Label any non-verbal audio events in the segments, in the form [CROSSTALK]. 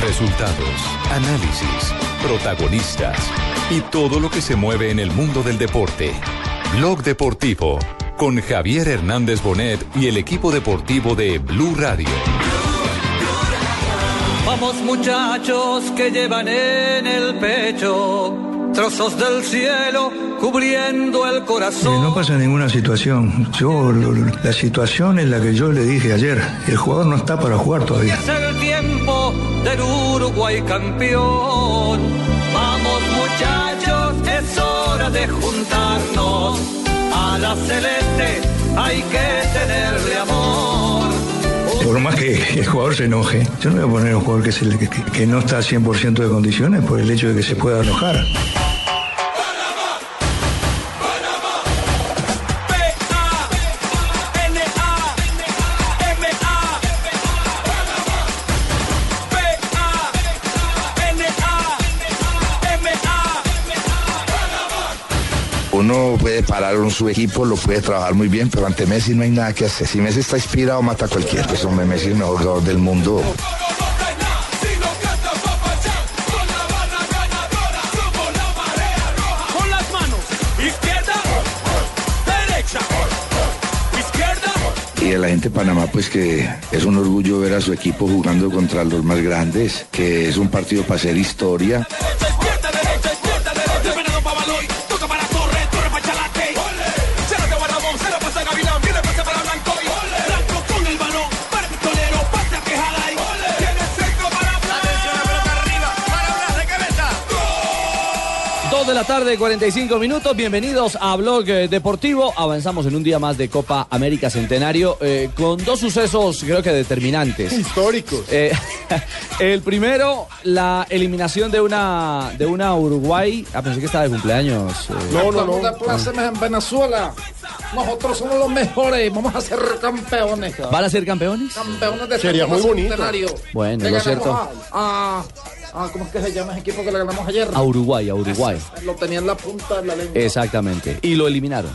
Resultados, análisis, protagonistas y todo lo que se mueve en el mundo del deporte. Blog Deportivo con Javier Hernández Bonet y el equipo deportivo de Blue Radio. Vamos muchachos que llevan en el pecho trozos del cielo cubriendo el corazón. No pasa ninguna situación. Yo, la situación es la que yo le dije ayer. El jugador no está para jugar todavía. Es el tiempo del Uruguay campeón. Vamos muchachos, es hora de juntarnos. A la celeste hay que tenerle amor. Por más que el jugador se enoje, yo no voy a poner a un jugador que, se que- que no está a 100% de condiciones por el hecho de que se pueda enojar. Puede parar en su equipo, lo puede trabajar muy bien, pero ante Messi no hay nada que hacer. Si Messi está inspirado, mata a cualquiera. Pues hombre, Messi es el mejor jugador del mundo. Y de la gente de Panamá, pues que es un orgullo ver a su equipo jugando contra los más grandes, que es un partido para hacer historia. Tarde, 45 minutos. Bienvenidos a Blog eh, Deportivo. Avanzamos en un día más de Copa América Centenario eh, con dos sucesos, creo que determinantes. Históricos. Eh, [LAUGHS] el primero, la eliminación de una de una Uruguay. Ah, pensé que estaba de cumpleaños. eh. No, no, no. plácemes en Venezuela. Nosotros somos los mejores. Vamos a ser campeones. ¿Van a ser campeones? Campeones de Sería Copa muy bonito. Centenario. Bueno, lo cierto. A, a- a- ¿Cómo es que se llama ese equipo que le ganamos ayer? A Uruguay, a Uruguay. Lo tenía en la punta de la lengua. Exactamente. Y lo eliminaron.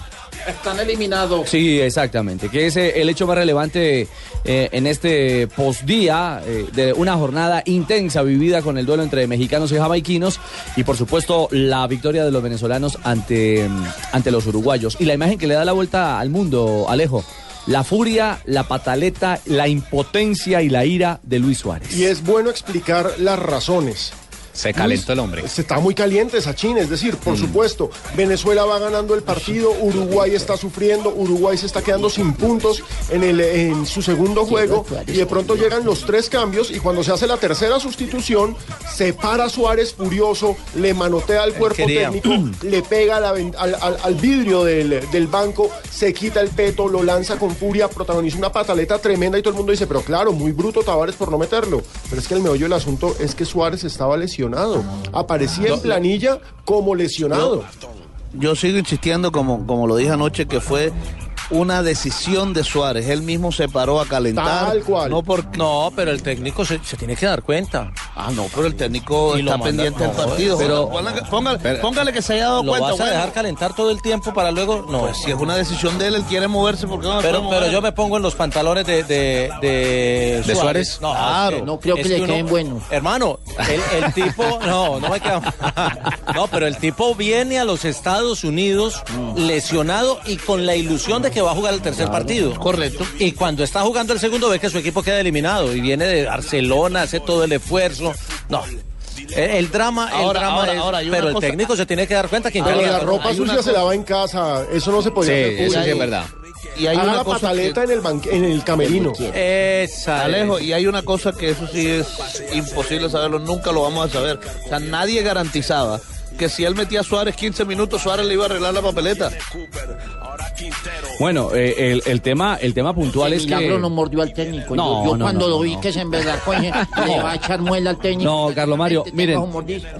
Están eliminados. Sí, exactamente. Que es eh, el hecho más relevante eh, en este postdía eh, de una jornada intensa vivida con el duelo entre mexicanos y jamaiquinos y por supuesto la victoria de los venezolanos ante, mm, ante los uruguayos. Y la imagen que le da la vuelta al mundo, Alejo. La furia, la pataleta, la impotencia y la ira de Luis Suárez. Y es bueno explicar las razones. Se calentó el hombre. Se está muy caliente Sachin, es decir, por supuesto, Venezuela va ganando el partido, Uruguay está sufriendo, Uruguay se está quedando sin puntos en, el, en su segundo juego y de pronto llegan los tres cambios y cuando se hace la tercera sustitución, se para Suárez furioso, le manotea al cuerpo quería. técnico, [CLEARS THROAT] le pega a la ven- al, al- al vidrio del, del banco, se quita el peto, lo lanza con furia, protagoniza una pataleta tremenda y todo el mundo dice, pero claro, muy bruto Tavares por no meterlo. Pero es que el meollo del asunto es que Suárez estaba lesionado. Aparecía en planilla como lesionado. Yo sigo insistiendo, como, como lo dije anoche, que fue una decisión de Suárez. Él mismo se paró a calentar. Tal cual. No, por, No, pero el técnico se, se tiene que dar cuenta. ah, no, pero el técnico Y lo está manda- pendiente del no, partido. pero- Póngale, póngale- póngale que se haya dado ¿Lo cuenta. vas a dejar calentar todo el tiempo para luego? No. Pues si es una decisión de él, él quiere moverse porque no pero, pero yo me pongo en los pantalones de, de, de, ¿De Suárez? No, Claro. es No creo que es le queden buenos. Hermano, el, el tipo, no, no me queda. [LAUGHS] No, pero el tipo viene a los Estados Unidos lesionado y con la ilusión de que va a jugar el tercer partido. Correcto. Y cuando está jugando el segundo ve que su equipo queda eliminado y viene de Barcelona, hace todo el esfuerzo. No. El, el drama, el Ahora, drama ahora, es- ahora, hay una pero el cosa- técnico se tiene que dar cuenta que Pero la ropa sucia se cosa- lava en casa. Eso no se podía hacer público. verdad. Y hay Haga una la cosa pataleta que- en, el banque- en el camerino. Esa Alejo, es. y hay una cosa que eso sí es imposible saberlo, nunca lo vamos a saber. O sea, nadie garantizaba que si él metía a Suárez 15 minutos, Suárez le iba a arreglar la papeleta. Bueno, eh, el, el tema, el tema puntual es que... no mordió al técnico. No, yo yo no, cuando no, lo vi no. que se en verdad, coño, le va a echar muela al técnico. No, Carlos Mario, Te miren,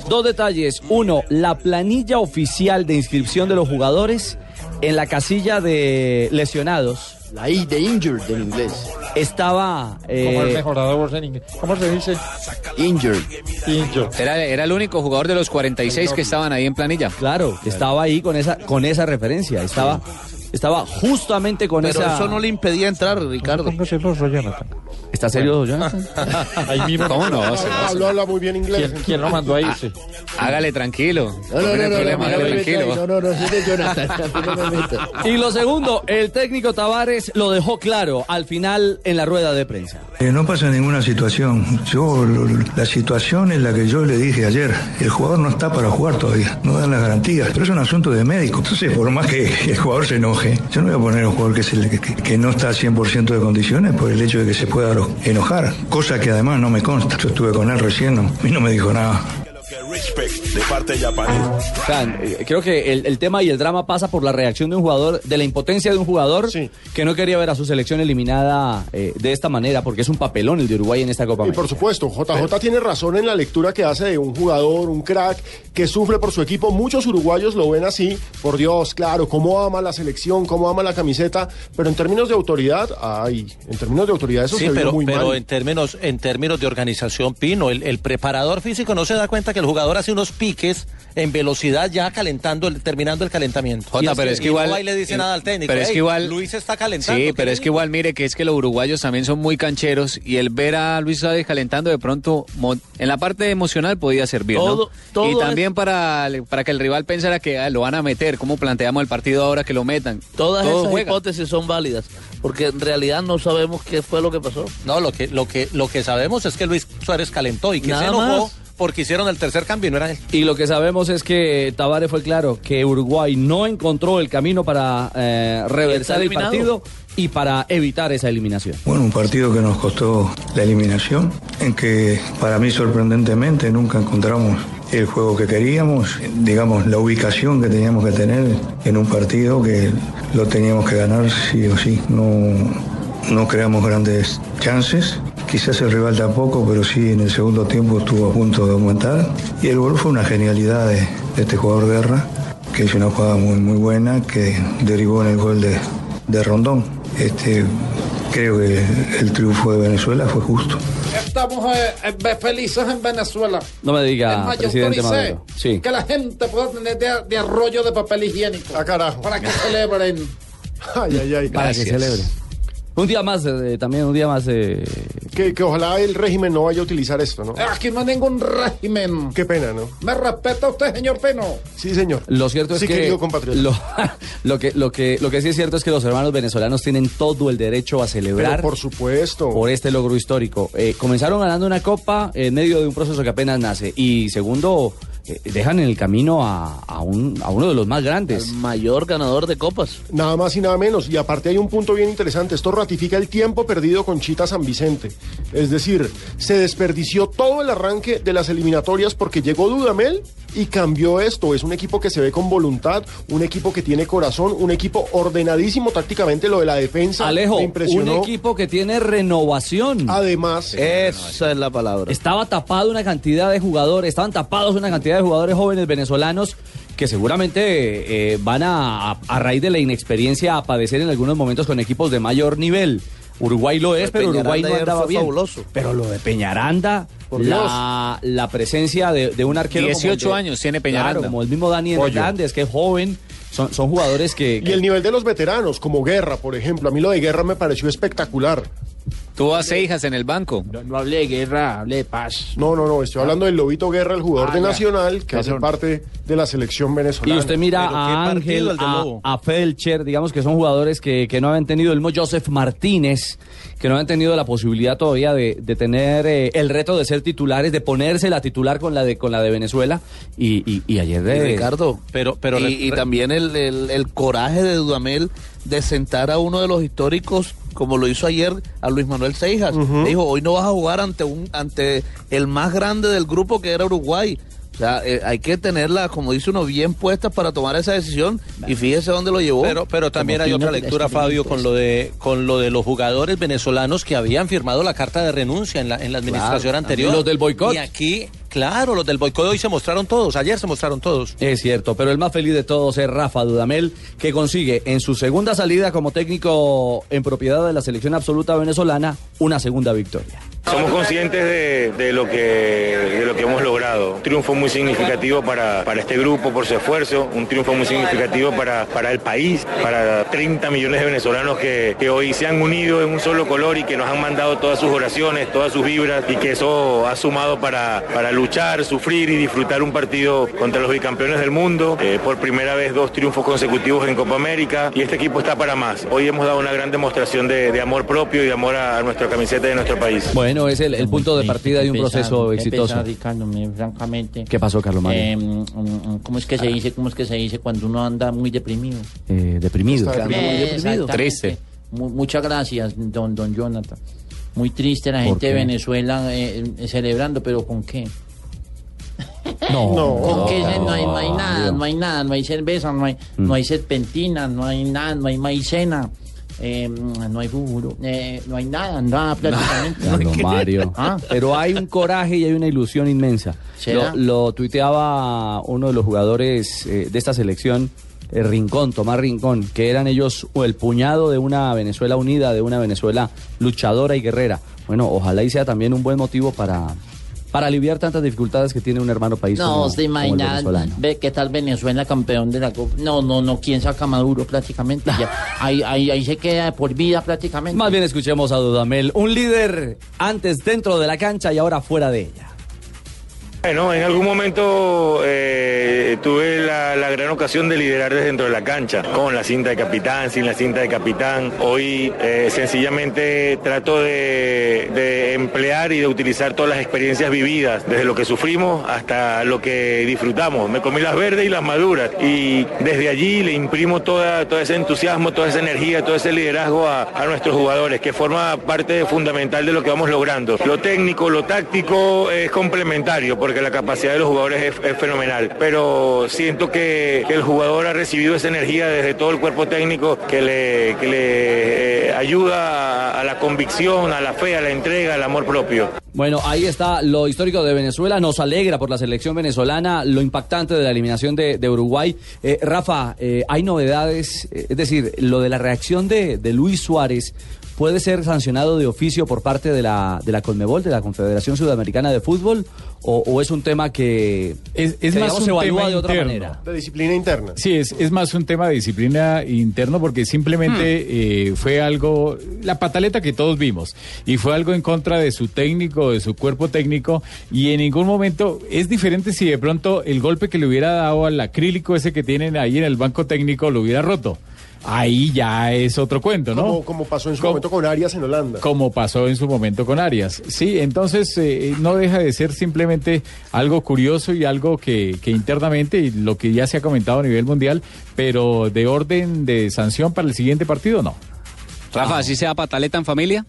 dos detalles. Uno, la planilla oficial de inscripción de los jugadores en la casilla de lesionados. La I de injured en inglés. Estaba... eh, Como el mejorador en inglés. ¿Cómo se dice? Injured. Injured. Era, era el único jugador de los 46 que estaban ahí en planilla. Claro, estaba ahí con esa, con esa referencia. Estaba, estaba justamente con Pero esa... eso no le impedía entrar, Ricardo. Póngase los Jonathan. ¿Está serio, Jonathan? [LAUGHS] Ahí mismo. ¿Cómo no? Habla, muy bien inglés. ¿Quién, quién lo mandó a irse? Hágale tranquilo. No, no, no, no, no, problema, no, no, tranquilo. no, no, no, de Jonathan. Y lo segundo, el técnico Tavares lo dejó claro al final en la rueda de prensa. Eh, no pasa ninguna situación. Yo, la situación es la que yo le dije ayer. El jugador no está para jugar todavía. No dan las garantías. Pero es un asunto de médico. Entonces, por más que el jugador se enoje, yo no voy a poner un jugador que, no está al 100% de condiciones por el hecho de que se pueda enojar. Cosa que además no me consta. Yo estuve con él recién, mí no me dijo nada. De parte. O sea, eh, creo que el, el tema y el drama pasa por la reacción de un jugador, de la impotencia de un jugador que no quería ver a su selección eliminada eh, de esta manera, porque es un papelón el de Uruguay en esta Copa Y América. por supuesto, JJ tiene razón en la lectura que hace de un jugador, un crack, que sufre por su equipo. Muchos uruguayos lo ven así. Por Dios, claro, cómo ama la selección, cómo ama la camiseta. Pero en términos de autoridad, ay, en términos de autoridad eso Sí, se vio pero, muy pero mal. en términos en términos de organización, Pino, el, el preparador físico no se da cuenta que el jugador hace unos piques en velocidad ya calentando, el, terminando el calentamiento. Jota, pero es que y igual- no le dice nada al técnico. pero es que "Ey, igual- Luis está calentando. Sí, ¿qué pero es que igual mire que es que los uruguayos también son muy cancheros y el ver a Luis Suárez calentando de pronto mo- en la parte emocional podía servir, Todo- ¿no? todo y también es- para, para que el rival pensara que ah, lo van a meter, cómo planteamos el partido ahora que lo metan. Todas Todo esas juega. hipótesis son válidas, porque en realidad no sabemos qué fue lo que pasó. No, lo que, lo que, lo que sabemos es que Luis Suárez calentó y que Nada se enojó más. Porque hicieron el tercer cambio y no era él. Y lo que sabemos es que Tavares fue claro que Uruguay no encontró el camino para eh, reversar el partido y para evitar esa eliminación. Bueno, un partido que nos costó la eliminación, en que para mí sorprendentemente nunca encontramos el juego que queríamos, digamos la ubicación que teníamos que tener en un partido que lo teníamos que ganar sí o sí. No, no creamos grandes chances. Quizás el rival tampoco, pero sí en el segundo tiempo estuvo a punto de aumentar. Y el gol fue una genialidad de, de este jugador Guerra, que hizo una jugada muy, muy buena, que derivó en el gol de, de Rondón. Este, creo que el triunfo de Venezuela fue justo. Estamos eh, felices en Venezuela. No me diga, más, yo presidente Maduro. Sí. que la gente pueda tener de, de arroyo de papel higiénico. Ah, carajo. Para que celebren. Ay, ay, ay. Para que celebre. Un día más, eh, también un día más. eh, Que, que ojalá el régimen no vaya a utilizar esto, ¿no? Aquí no hay ningún régimen. Qué pena, ¿no? ¿Me respeta usted, señor Pino? Sí, señor. Lo cierto es Sí, que querido compatriota. lo, [LAUGHS] lo que lo que lo que sí es cierto es que los hermanos venezolanos tienen todo el derecho a celebrar Pero por supuesto. por este logro histórico. Eh, comenzaron ganando una copa en medio de un proceso que apenas nace y segundo dejan en el camino a, a un, a uno de los más grandes. Mayor ganador de copas. Nada más y nada menos. Y aparte hay un punto bien interesante. Esto ratifica el tiempo perdido con Chita San Vicente. Es decir, se desperdició todo el arranque de las eliminatorias porque llegó Dudamel y cambió esto. Es un equipo que se ve con voluntad, un equipo que tiene corazón, un equipo ordenadísimo tácticamente. Lo de la defensa Alejo, me un equipo que tiene renovación. Además, Esa es la palabra. Estaba tapado una cantidad de jugadores, estaban tapados una cantidad de jugadores jóvenes venezolanos que seguramente eh, van a, a, a raíz de la inexperiencia a padecer en algunos momentos con equipos de mayor nivel. Uruguay lo es, pero Uruguay no andaba bien. fabuloso. Pero lo de Peñaranda, Por la, la presencia de, de un arquero. como el 18 de- años tiene Peñaranda. Claro, como el mismo Dani. Hernández, que es joven. Son, son jugadores que, y el nivel de los veteranos, como Guerra, por ejemplo. A mí lo de Guerra me pareció espectacular. Tuvo a Seijas en el banco. No, no hable de guerra, hable de paz. No, no, no, estoy hablando del Lobito Guerra, el jugador Ah, de. Nacional, que hace parte de la selección venezolana. Y usted mira a partido Ángel, a, a Felcher, digamos que son jugadores que, que no habían tenido el mismo Joseph Martínez, que no habían tenido la posibilidad todavía de, de tener eh, el reto de ser titulares, de ponerse la titular con la de con la de Venezuela. Y, y, y ayer Y de Ricardo, Pero, pero y, también el, el- el coraje de Dudamel de sentar a uno de los históricos, como lo hizo ayer a Luis Manuel Seijas. Le dijo, hoy no vas a jugar ante un ante el más grande del grupo que era Uruguay. O sea, eh, hay que tenerla, como dice uno, bien puesta para tomar esa decisión y fíjese dónde lo llevó. Pero, pero también hay otra lectura, Fabio, con lo de con lo de los jugadores venezolanos que habían firmado la carta de renuncia en la, en la administración Claro, anterior. los del boicot. Y aquí, claro, los del boicot hoy se mostraron todos, ayer se mostraron todos. Es cierto, pero el más feliz de todos es Rafa Dudamel, que consigue en su segunda salida como técnico en propiedad de la selección absoluta venezolana una segunda victoria. Somos conscientes de, de lo que, de lo que hemos logrado. Un triunfo muy significativo para, para este grupo por su esfuerzo, un triunfo muy significativo para, para el país, para 30 millones de venezolanos que, que hoy se han unido en un solo color y que nos han mandado todas sus oraciones, todas sus vibras y que eso ha sumado para, para luchar, sufrir y disfrutar un partido contra los bicampeones del mundo. Eh, por primera vez dos triunfos consecutivos en Copa América y este equipo está para más. Hoy hemos dado una gran demostración de, de amor propio y de amor a, a nuestra camiseta y a nuestro país. Bueno, es el, el punto de partida de un proceso exitoso. Ricardo, francamente. ¿Qué pasó, Carlos Mario? Eh, mm, mm, ¿Cómo es que se dice? ¿Cómo es que se dice cuando uno anda muy deprimido? Eh, deprimido. Eh, exactamente. Triste. Mu- muchas gracias, don, don Jonathan. Muy triste la gente de? Venezuela eh, eh, celebrando, pero ¿con qué? No, no, no, hay, no hay no, nada, no hay nada, no hay cerveza, no hay, Mm. no hay serpentina, no hay nada, no hay maicena. eh, no hay fútbol, eh, no hay nada, nada [LAUGHS] prácticamente. Carlos Mario. [LAUGHS] Ah. Pero hay un coraje y hay una ilusión inmensa. Lo, lo tuiteaba uno de los jugadores eh, de esta selección, eh, Rincón, Tomás Rincón, que eran ellos o el puñado de una Venezuela unida, de una Venezuela luchadora y guerrera. Bueno, ojalá y sea también un buen motivo para, para aliviar tantas dificultades que tiene un hermano país No, como, se como el imagina, ve qué tal Venezuela campeón de la Copa. No, no, no, ¿quién saca Maduro prácticamente? Ya, [LAUGHS] ahí, ahí, ahí se queda por vida prácticamente. Más bien escuchemos a Dudamel, un líder antes dentro de la cancha y ahora fuera de ella. Bueno, en algún momento eh, tuve la, gran ocasión de liderar desde dentro de la cancha, con la cinta de capitán, sin la cinta de capitán. Hoy eh, sencillamente trato de, de emplear y de utilizar todas las experiencias vividas, desde lo que sufrimos hasta lo que disfrutamos. Me comí las verdes y las maduras y desde allí le imprimo toda, todo ese entusiasmo, toda esa energía, todo ese liderazgo a, a nuestros jugadores, que forma parte fundamental de lo que vamos logrando. Lo técnico, lo táctico es complementario, porque la capacidad de los jugadores es, fenomenal, pero siento que, el jugador ha recibido esa energía desde todo el cuerpo técnico que le, que le eh, ayuda a, la convicción, a la fe, a la entrega, al amor propio. Bueno, ahí está lo histórico de Venezuela. Nos alegra por la selección venezolana lo impactante de la eliminación de, Uruguay. Eh, Rafa, eh, hay novedades, es decir, lo de la reacción de Luis Suárez puede ser sancionado de oficio por parte de la, de la Colmebol, de la Confederación Sudamericana de Fútbol, o, o es un tema que, Es, es que, más digamos, un se evalúa tema de otra interno. manera. De disciplina interna. Sí, es, es más un tema de disciplina interno porque simplemente eh, fue algo, la pataleta que todos vimos, y fue algo en contra de su técnico, de su cuerpo técnico, y en ningún momento es diferente si de pronto el golpe que le hubiera dado al acrílico ese que tienen ahí en el banco técnico lo hubiera roto. Ahí ya es otro cuento, ¿no? Como, como pasó en su momento con Arias en Holanda. como pasó en su momento con Arias. Sí, entonces eh, no deja de ser simplemente algo curioso y algo que, que internamente, y lo que ya se ha comentado a nivel mundial, pero de orden de sanción para el siguiente partido, no. Rafa, ¿así sea pataleta en familia?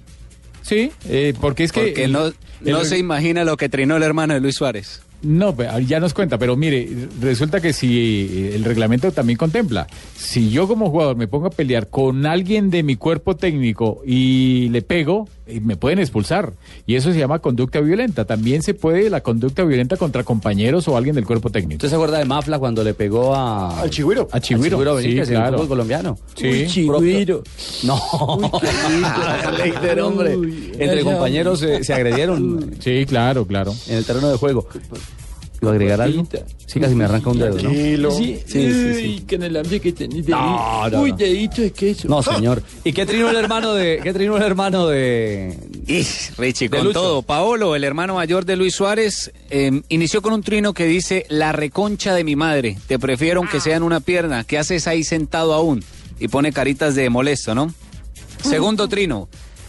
Sí, eh, porque es que... Porque el- no, el no reg- se imagina lo que trinó el hermano de Luis Suárez. No, ya nos cuenta, pero mire, resulta que si eh, el reglamento también contempla, si yo como jugador me pongo a pelear con alguien de mi cuerpo técnico y le pego, me pueden expulsar. Y eso se llama conducta violenta. También se puede la conducta violenta contra compañeros o alguien del cuerpo técnico. ¿Usted se acuerda de Mafla cuando le pegó a... Al Chigüiro. A Chigüiro, Al sí, Benítez el claro. fútbol colombiano. Sí. Uy, Chigüiro. No. [LAUGHS] Leiter, hombre. Entre compañeros se, se agredieron Sí, claro, claro. en el terreno de juego. ¿Iba a agregar algo? Sí, casi me arranca un dedo, ¿no? Tranquilo. Sí, Sí, sí, sí. Uy, que en el hambre que tenés de No, no, Uy, no. dedito es queso. No, señor. ¿Y qué trinó el hermano de... ¿Qué trinó el hermano de... Y Richie, De con Lucho. todo. Paolo, el hermano mayor de Luis Suárez, eh, inició con un trino que dice, la reconcha de mi madre, te prefiero aunque sea en una pierna, ¿qué haces ahí sentado aún? Y pone caritas de molesto, ¿no? Segundo trino,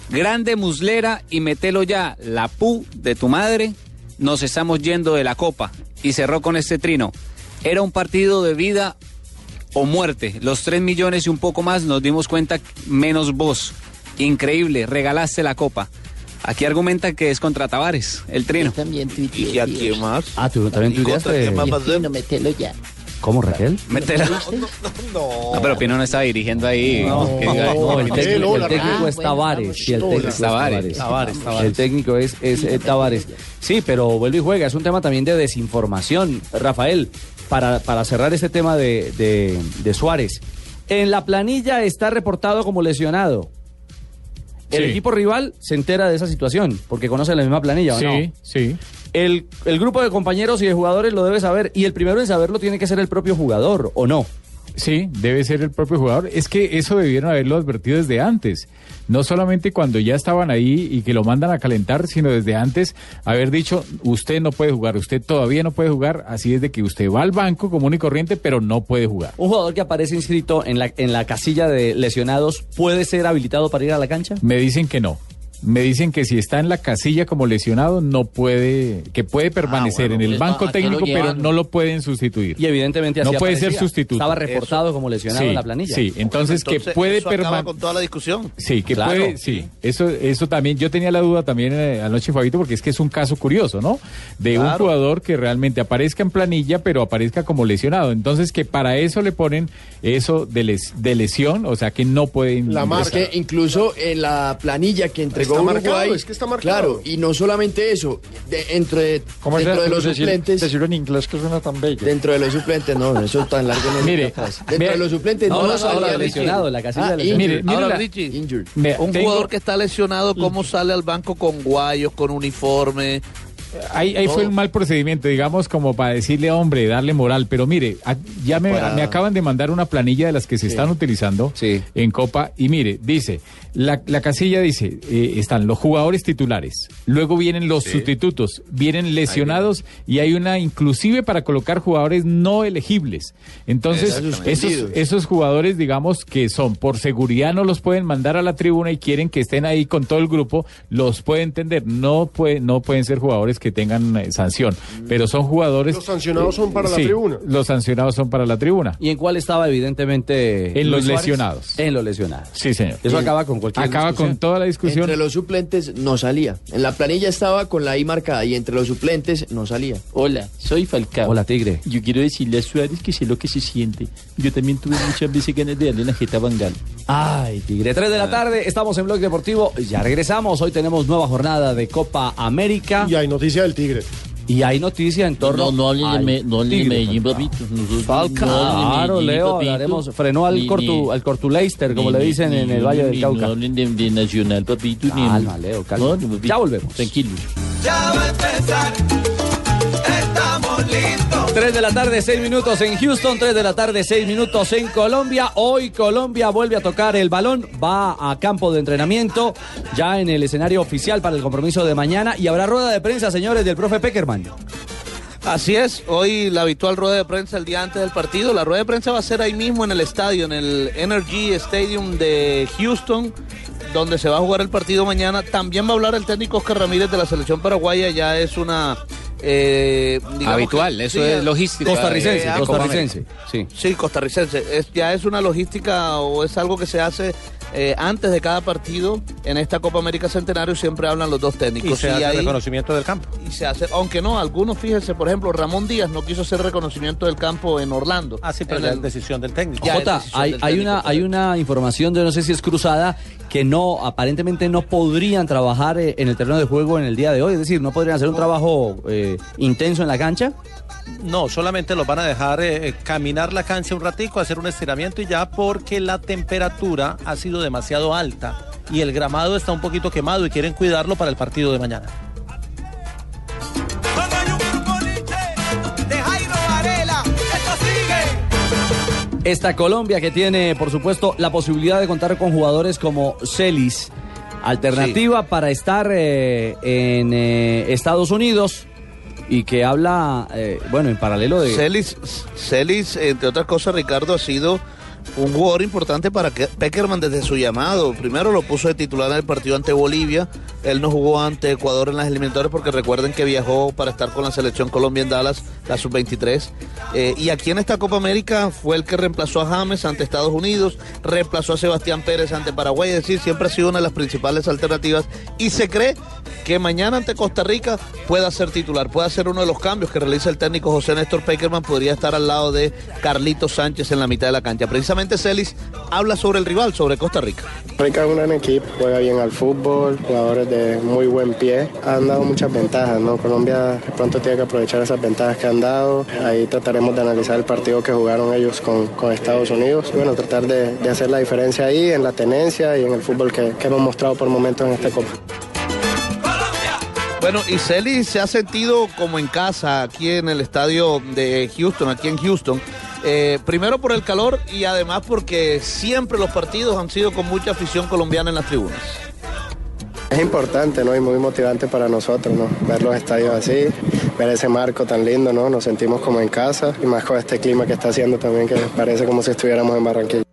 grande muslera y metelo ya, la pu de tu madre, nos estamos yendo de la copa. Y cerró con este trino, era un partido de vida o muerte. Los tres millones y un poco más nos dimos cuenta menos vos. Increíble, regalaste la copa. Aquí argumenta que es contra Tavares, el trino. también tuiteé. ¿Y a quién más? Ah, tú también ¿Y contra tuiteaste. quién más va a ser? No, mételo ya. ¿Cómo, Raquel? Métela. No, pero Pino no estaba dirigiendo ahí. No, no, el técnico, el técnico es Tavares. el técnico es Tavares. Tavares. El técnico es, es eh, Tavares. Sí, pero vuelve y juega. Es un tema también de desinformación. Rafael, para, para cerrar este tema de, de- de Suárez. En la planilla está reportado como lesionado. El Sí. equipo rival se entera de esa situación porque conoce la misma planilla, ¿o Sí, no? sí. El, el grupo de compañeros y de jugadores lo debe saber y el primero en saberlo tiene que ser el propio jugador, ¿o no? Sí, debe ser el propio jugador. Es que eso debieron haberlo advertido desde antes. No solamente cuando ya estaban ahí y que lo mandan a calentar, sino desde antes haber dicho, usted no puede jugar, usted todavía no puede jugar, así es de que usted va al banco común y corriente, pero no puede jugar. Un jugador que aparece inscrito en la, en la casilla de lesionados puede ser habilitado para ir a la cancha. Me dicen que no. Me dicen que si está en la casilla como lesionado, no puede, que puede permanecer en el pues, banco ¿a qué lo técnico, pero no lo pueden sustituir. Y evidentemente así no puede ser sustituto. Estaba reportado como lesionado Sí, en la planilla. Sí, entonces, que puede permanecer. con toda la discusión. Sí, que Claro. puede, sí. Eso, eso también, yo tenía la duda también eh, anoche, Fabito, porque es que es un caso curioso, ¿no? De un jugador que realmente aparezca en planilla, pero aparezca como lesionado. Entonces, que para eso le ponen eso de, les- de lesión, o sea, que no pueden. La marca. Es que incluso en la planilla que Está Uruguay, marcado, es que está marcado. claro, y no solamente eso, de- entre, dentro de los suplentes, Decirlo en inglés que suena tan bello. dentro de los suplentes, no, eso tan largo no Mire. Dentro de los suplentes No, no, no, Richie. lesionado, la casilla Ah, de lesionados. Mire, mire Ahora, la- Richie, Injured. Un tengo- jugador que está lesionado, ¿cómo sale al banco con guayos, con uniforme? Ahí, ahí fue un mal procedimiento, digamos, como para decirle, hombre, darle moral. Pero mire, a- ya me, Para- me acaban de mandar una planilla de las que se están utilizando Sí. en Copa. Y mire, dice, la, la casilla dice, eh, están los jugadores titulares, luego vienen los sustitutos, vienen lesionados y hay una inclusive para colocar jugadores no elegibles. Entonces, esos, esos jugadores, digamos, que son por seguridad no los pueden mandar a la tribuna y quieren que estén ahí con todo el grupo, los pueden entender. No, puede, no pueden ser jugadores que tengan eh, sanción, pero son jugadores... Los sancionados son para la Sí, tribuna. Los sancionados son para la tribuna. ¿Y en cuál estaba evidentemente? En Luis los Suárez? lesionados. En los lesionados. Sí, señor. Eso acaba con cualquier Acaba discusión. con toda la discusión. Entre los suplentes no salía. En la planilla estaba con la I marcada y entre los suplentes no salía. Hola, soy Falcao. Hola, Tigre. Yo quiero decirle a Suárez que sé lo que se siente. Yo también tuve muchas veces ganas de darle una jeta a Bangal. Ay, Tigre, 3 de la tarde, estamos en Blog Deportivo, ya regresamos, hoy tenemos nueva jornada de Copa América Y hay noticia del Tigre. Y hay noticia en torno No, no hablen de, al Me- no hablen de Tigre, Medellín, Falcao. papito. Falcao. no Claro, Leo, papito. hablaremos, frenó al, Ni- cortu, ni- al Cortuleister, como ni- le dicen ni- en el Valle ni- del Cauca. No hablen de, de Nacional, papito. ni- Calma, Leo, calma. No. Ya volvemos. Tranquilo. Ya va a empezar. Estamos listos. 3 de la tarde, 6 minutos en Houston, 3 de la tarde, 6 minutos en Colombia. Hoy Colombia vuelve a tocar el balón, va a campo de entrenamiento, ya en el escenario oficial para el compromiso de mañana. Y habrá rueda de prensa, señores, del profe Peckerman. Así es, hoy la habitual rueda de prensa el día antes del partido. La rueda de prensa va a ser ahí mismo en el estadio, en el Energy Stadium de Houston, donde se va a jugar el partido mañana. También va a hablar el técnico Oscar Ramírez de la selección paraguaya, ya es una... eh, Habitual, que- eso es logística. Costarricense, Eh, costarricense. Sí. Sí, costarricense. Es, ya es una logística o es algo que se hace eh, antes de cada partido. En esta Copa América Centenario siempre hablan los dos Y técnicos. se hace ahí- reconocimiento del campo. y se hace, aunque no, algunos, fíjense, por ejemplo, Ramón Díaz no quiso hacer reconocimiento del campo en Orlando. Ah, sí, pero En ya el- es decisión del técnico. Jota, hay, del hay técnico, una, hay una información de no sé si es cruzada que no, aparentemente no podrían trabajar eh, en el terreno de juego en el día de hoy, es decir, no podrían hacer un trabajo eh, intenso en la cancha. No, solamente los van a dejar eh, caminar la cancha un ratico, hacer un estiramiento y ya porque la temperatura ha sido demasiado alta y el gramado está un poquito quemado y quieren cuidarlo para el partido de mañana. Esta Colombia que tiene, por supuesto, la posibilidad de contar con jugadores como Celis, alternativa para estar eh, en eh, Estados Unidos y que habla, eh, bueno, en paralelo de... Celis, Celis, entre otras cosas, Ricardo, ha sido un jugador importante para que Peckerman desde su llamado. Primero lo puso de titular en el partido ante Bolivia. Él no jugó ante Ecuador en las eliminatorias porque recuerden que viajó para estar con la selección Colombia en Dallas, la sub-23. Eh, y aquí en esta Copa América fue el que reemplazó a James ante Estados Unidos, reemplazó a Sebastián Pérez ante Paraguay. Es decir, siempre ha sido una de las principales alternativas. Y se cree que mañana ante Costa Rica pueda ser titular, pueda ser uno de los cambios que realiza el técnico José Néstor Peckerman, podría estar al lado de Carlito Sánchez en la mitad de la cancha. Precisamente Celis habla sobre el rival, sobre Costa Rica. Rica es un gran equipo, juega bien al fútbol, jugadores de muy buen pie. Han dado muchas ventajas, ¿no? Colombia de pronto tiene que aprovechar esas ventajas que han dado. Ahí trataremos de analizar el partido que jugaron ellos con, con Estados Unidos. Y bueno, tratar de, de hacer la diferencia ahí en la tenencia y en el fútbol que, que hemos mostrado por momentos en esta Copa. Bueno, y Celis se ha sentido como en casa aquí en el estadio de Houston, aquí en Houston. Eh, primero por el calor y además porque siempre los partidos han sido con mucha afición colombiana en las tribunas. Es importante, ¿no? Y muy motivante para nosotros, ¿no? Ver los estadios así, ver ese marco tan lindo, ¿no? Nos sentimos como en casa y más con este clima que está haciendo también que parece como si estuviéramos en Barranquilla.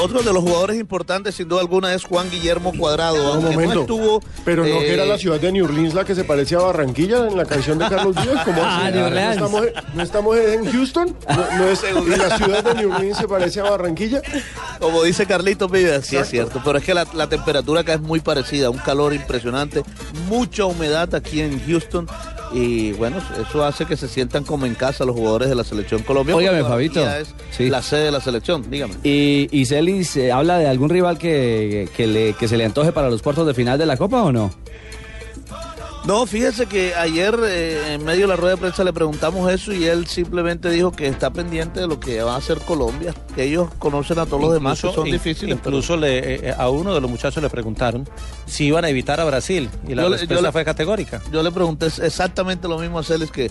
Otro de los jugadores importantes, sin duda alguna, es Juan Guillermo Cuadrado. Un aunque no momento. estuvo, Pero no que eh, era la ciudad de New Orleans la que se parecía a Barranquilla en la canción de Carlos Díaz. [LAUGHS] ¿Cómo Ah, ¿No estamos, no estamos en Houston? ¿No, no es, [LAUGHS] y la ciudad de New Orleans se parece a Barranquilla? Como dice Carlitos Vives, sí es cierto, pero es que la, la temperatura acá es muy parecida, un calor impresionante, mucha humedad aquí en Houston y bueno, eso hace que se sientan como en casa los jugadores de la selección colombiana. Óigame, Fabito. Es la sede de la selección, dígame. ¿Y, y Celis eh, habla de algún rival que, que, le- que se le antoje para los cuartos de final de la Copa o no? No, fíjese que ayer eh, en medio de la rueda de prensa le preguntamos eso y él simplemente dijo que está pendiente de lo que va a hacer Colombia, que ellos conocen a todos los demás que son in- difíciles. pero- Incluso le, eh, eh, a uno de los muchachos le preguntaron si iban a evitar a Brasil y la Yo respuesta yo fue categórica. Yo le pregunté exactamente lo mismo a Celes que eh,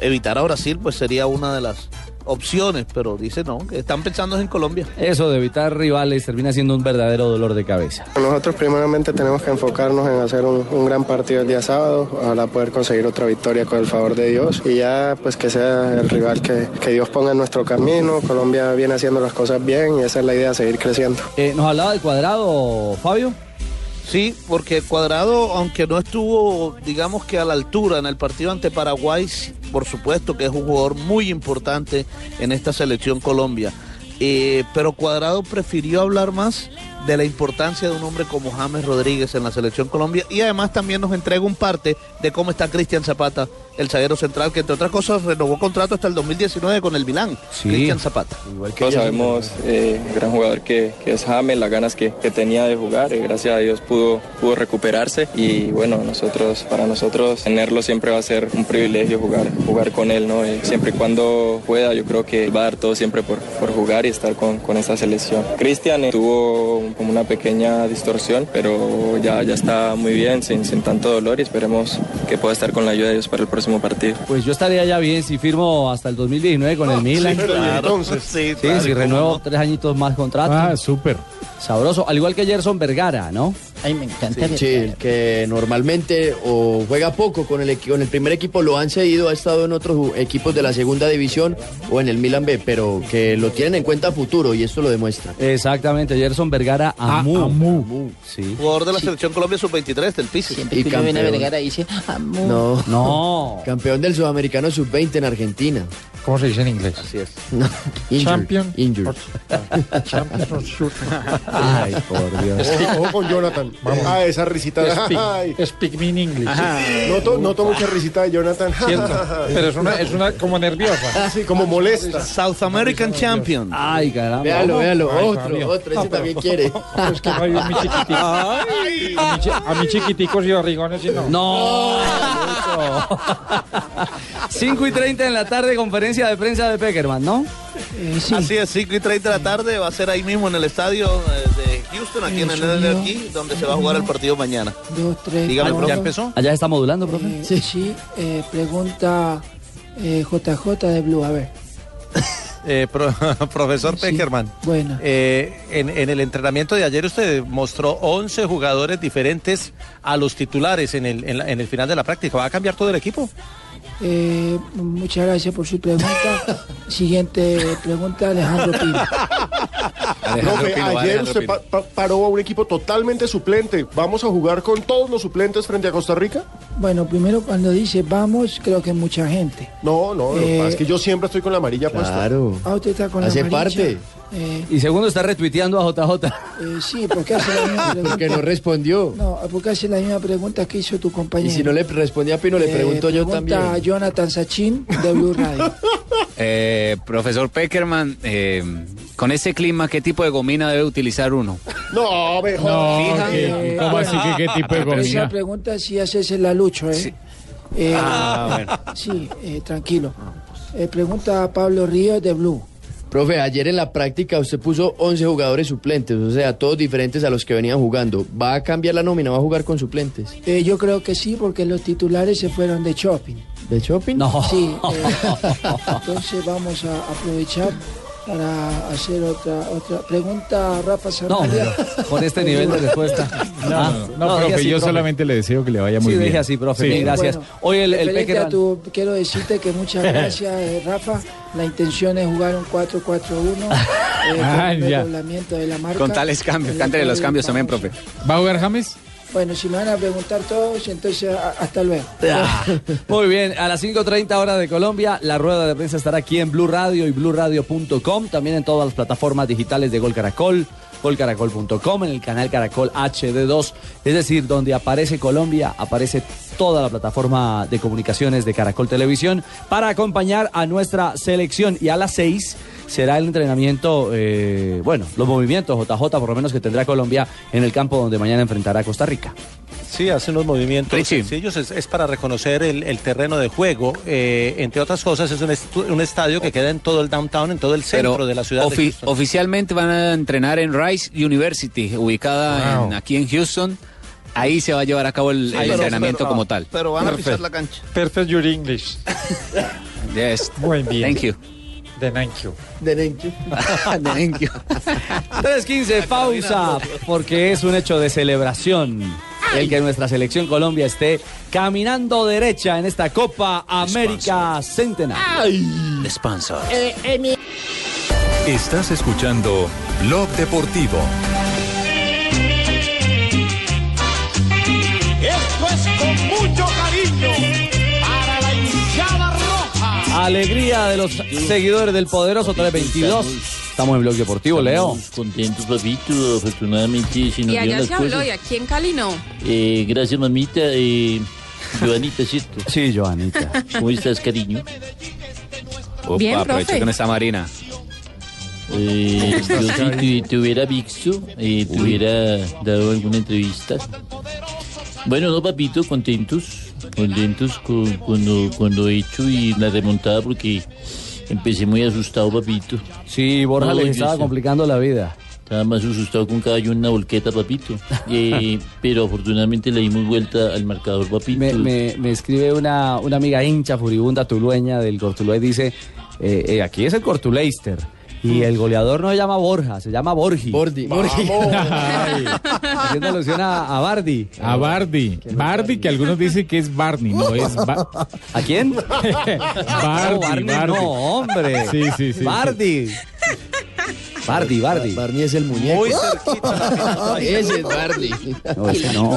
evitar a Brasil pues sería una de las opciones, pero dice no, que están pensando en Colombia. Eso de evitar rivales termina siendo un verdadero dolor de cabeza. Nosotros primeramente tenemos que enfocarnos en hacer un, un gran partido el día sábado, ojalá poder conseguir otra victoria con el favor de Dios y ya pues que sea el rival que, que Dios ponga en nuestro camino. Colombia viene haciendo las cosas bien y esa es la idea, seguir creciendo. Eh, ¿Nos hablaba del cuadrado, Fabio? Sí, porque Cuadrado, aunque no estuvo, digamos que a la altura en el partido ante Paraguay, por supuesto que es un jugador muy importante en esta selección Colombia. Eh, pero Cuadrado prefirió hablar más de la importancia de un hombre como James Rodríguez en la selección Colombia y además también nos entrega un parte de cómo está Cristian Zapata, el zaguero central, que entre otras cosas renovó contrato hasta el 2019 con el Milán. Cristian Zapata. Todos sabemos eh, gran jugador que, que es James, las ganas que, que tenía de jugar, eh, gracias a Dios pudo, pudo recuperarse y bueno, nosotros, para nosotros tenerlo siempre va a ser un privilegio jugar, jugar con él, ¿no? Eh, siempre y cuando pueda, yo creo que va a dar todo siempre por, por jugar y estar con, con esta selección. Cristian eh, tuvo como una pequeña distorsión, pero ya, ya está muy bien, sin, sin tanto dolor y esperemos que pueda estar con la ayuda de Dios para el próximo partido. Pues yo estaría ya bien si firmo hasta el 2019 con el Milan. pero y entonces, sí, sí, si ¿cómo renuevo no? tres añitos más contrato. Ah, súper. Sabroso, al igual que Gerson Vergara, ¿no? Ay, me encanta. Sí, el que normalmente o juega poco con el, con el primer equipo, lo han cedido, ha estado en otros equipos de la segunda división o en el Milan B, pero que lo tienen en cuenta a futuro y esto lo demuestra. Exactamente, Gerson Vergara Amu. Amu. Sí. Jugador de la selección Colombia sub-23 del Pisis. Y campeón. Vergara dice, "Amor". No. No. [LAUGHS] Campeón del sudamericano sub-20 en Argentina. ¿Cómo se dice en inglés? Así es. [LAUGHS] No. Injured. Champion. Injured. [LAUGHS] Ay, por Dios. Ojo con Jonathan. Ah, esa risita. Ay. Speak, speak me in English. Noto, noto mucha risita de Jonathan. Cierto. [LAUGHS] Pero es una, es una como nerviosa. Sí, como molesta. South American Champion. Ay, caramba. Véalo, véalo. Ay, otro, Fabio. otro. Ese No, también pero- quiere. [LAUGHS] Es que no hay mi chiquitico. A mi, chi- a mi chiquiticos y barrigones y no. No. 5 y 30 en la tarde, conferencia de prensa de Peckerman, ¿no? Así es, 5 y 30 de la tarde va a ser ahí mismo en el estadio eh, de Houston, aquí en el NLRG, donde se va a jugar el partido mañana. Dos, tres, Dígame, cuatro. ¿Ya empezó? Allá está modulando, profe. Eh, sí, eh, pregunta eh, JJ de Blue. A ver, [LAUGHS] Eh, pro- [LAUGHS] profesor Peckerman, bueno. eh, en, en el entrenamiento de ayer usted mostró 11 jugadores diferentes a los titulares en el, en, la- en el final de la práctica. ¿Va a cambiar todo el equipo? Eh, muchas gracias por su pregunta. [LAUGHS] Siguiente pregunta, Alejandro Pino. Profe, ayer usted pa- pa- paró a un equipo totalmente suplente. ¿Vamos a jugar con todos los suplentes frente a Costa Rica? Bueno, primero cuando dice vamos, creo que mucha gente. No, no, lo que Eh, pasa es que yo siempre estoy con la amarilla puesta. Claro. Ah, usted está con Hace la amarilla. parte. Eh, Y segundo, está retuiteando a JJ. eh, sí, porque hace la [LAUGHS] misma pregunta. Porque no respondió. No, porque hace la misma pregunta que hizo tu Y compañero. si no le respondía a Pino, le Eh, pregunto yo pregunta también. a Jonathan Sachin de Blue Radio. [LAUGHS] Eh, profesor Peckerman, eh, con ese clima, ¿qué tipo de gomina debe utilizar uno? No, mejor. No, Fija. ¿qué- ¿cómo así que qué tipo de Esa comida? pregunta sí haces la lucho, ¿eh? Eh, Ah, bueno. Sí, eh, tranquilo. Eh, pregunta a Pablo Ríos de Blue. Profe, ayer en la práctica usted puso 11 jugadores suplentes, o sea, todos diferentes a los que venían jugando. ¿Va a cambiar la nómina? ¿Va a jugar con suplentes? Eh, yo creo que sí, porque los titulares se fueron de shopping. ¿De shopping? No. Sí, eh, entonces vamos a aprovechar para hacer otra otra pregunta a Rafa No, Sanabria. con este nivel de respuesta. [LAUGHS] No, Ah, no, no, profe, así, yo solamente le deseo que le vaya muy Sí, bien. deje así, profe. Sí. gracias. Bueno, Hoy el, el a tu- quiero decirte que muchas [LAUGHS] gracias, eh, Rafa. La intención es jugar un 4-4-1 eh, [LAUGHS] Ah, con el de la marca. Con tales cambios, cántale los cambios también, profe. ¿Va a jugar James? Bueno, si me van a preguntar todos, entonces a- hasta luego. [LAUGHS] Ah, Muy bien, a las 5.30 horas de Colombia, la rueda de prensa estará aquí en Blue Radio y BlueRadio.com, también en todas las plataformas digitales de Gol Caracol, golcaracol.com, en el canal Caracol HD2, es decir, donde aparece Colombia, aparece toda la plataforma de comunicaciones de Caracol Televisión para acompañar a nuestra selección y a las 6 será el entrenamiento, eh, bueno, los movimientos JJ por lo menos que tendrá Colombia en el campo donde mañana enfrentará a Costa Rica. Sí, hace unos movimientos Richie. sencillos, es, es para reconocer el, el terreno de juego. Eh, entre otras cosas, es un, estu- un estadio que queda en todo el downtown, en todo el centro Pero de la ciudad de Houston. oficialmente van a entrenar en Rice University, ubicada en- aquí en Houston. Ahí se va a llevar a cabo el, el Pero- entrenamiento pero- como tal. Pero van a pisar la cancha. Perfect your English. Yes. Muy bien. Thank you. Thank you. Thank you. 3.15, pausa, porque es un hecho de celebración el que nuestra selección Colombia esté caminando derecha en esta Copa América Centenario. Sponsor. Eh, Estás escuchando Blog Deportivo. Alegría de los seguidores del poderoso 322. Estamos en Blog Deportivo, Leo. Contentos, papito. Afortunadamente, si nos Y allá las se habló, cosas. y aquí en Cali no. Eh, gracias, mamita. Eh, Joanita, ¿cierto? [LAUGHS] Sí, Joanita. ¿Cómo estás, cariño? Opa, Bien, aprovecho profe. no está Marina. Eh, [LAUGHS] yo si te, te hubiera visto, eh, te hubiera dado alguna entrevista. Bueno, no, papito, contentos. Contentos con, cuando, cuando he hecho y la remontada porque empecé muy asustado, papito. Sí, Borja No, les estaba complicando la vida. Estaba más asustado con en una volqueta, papito. [LAUGHS] Eh, pero afortunadamente le dimos vuelta al marcador, papito. Me, me- me escribe una, una amiga hincha furibunda tulueña del Cortulué, dice, eh, eh, aquí es el Cortuleister. Y el goleador no se llama Borja, se llama Borgi. Bordi. [LAUGHS] Ay, Haciendo alusión a, a Bardi. a Bardi. Bardi, que algunos dicen que es Barney, no es Ba- ¿A quién? [LAUGHS] Bardi, No, Barney, Bardi. no, hombre. Sí, sí, sí. Bardi. Bardi, Bardi. Barney es el muñeco. Muy cerquita. [LAUGHS] Ese es Barney. No, ese no.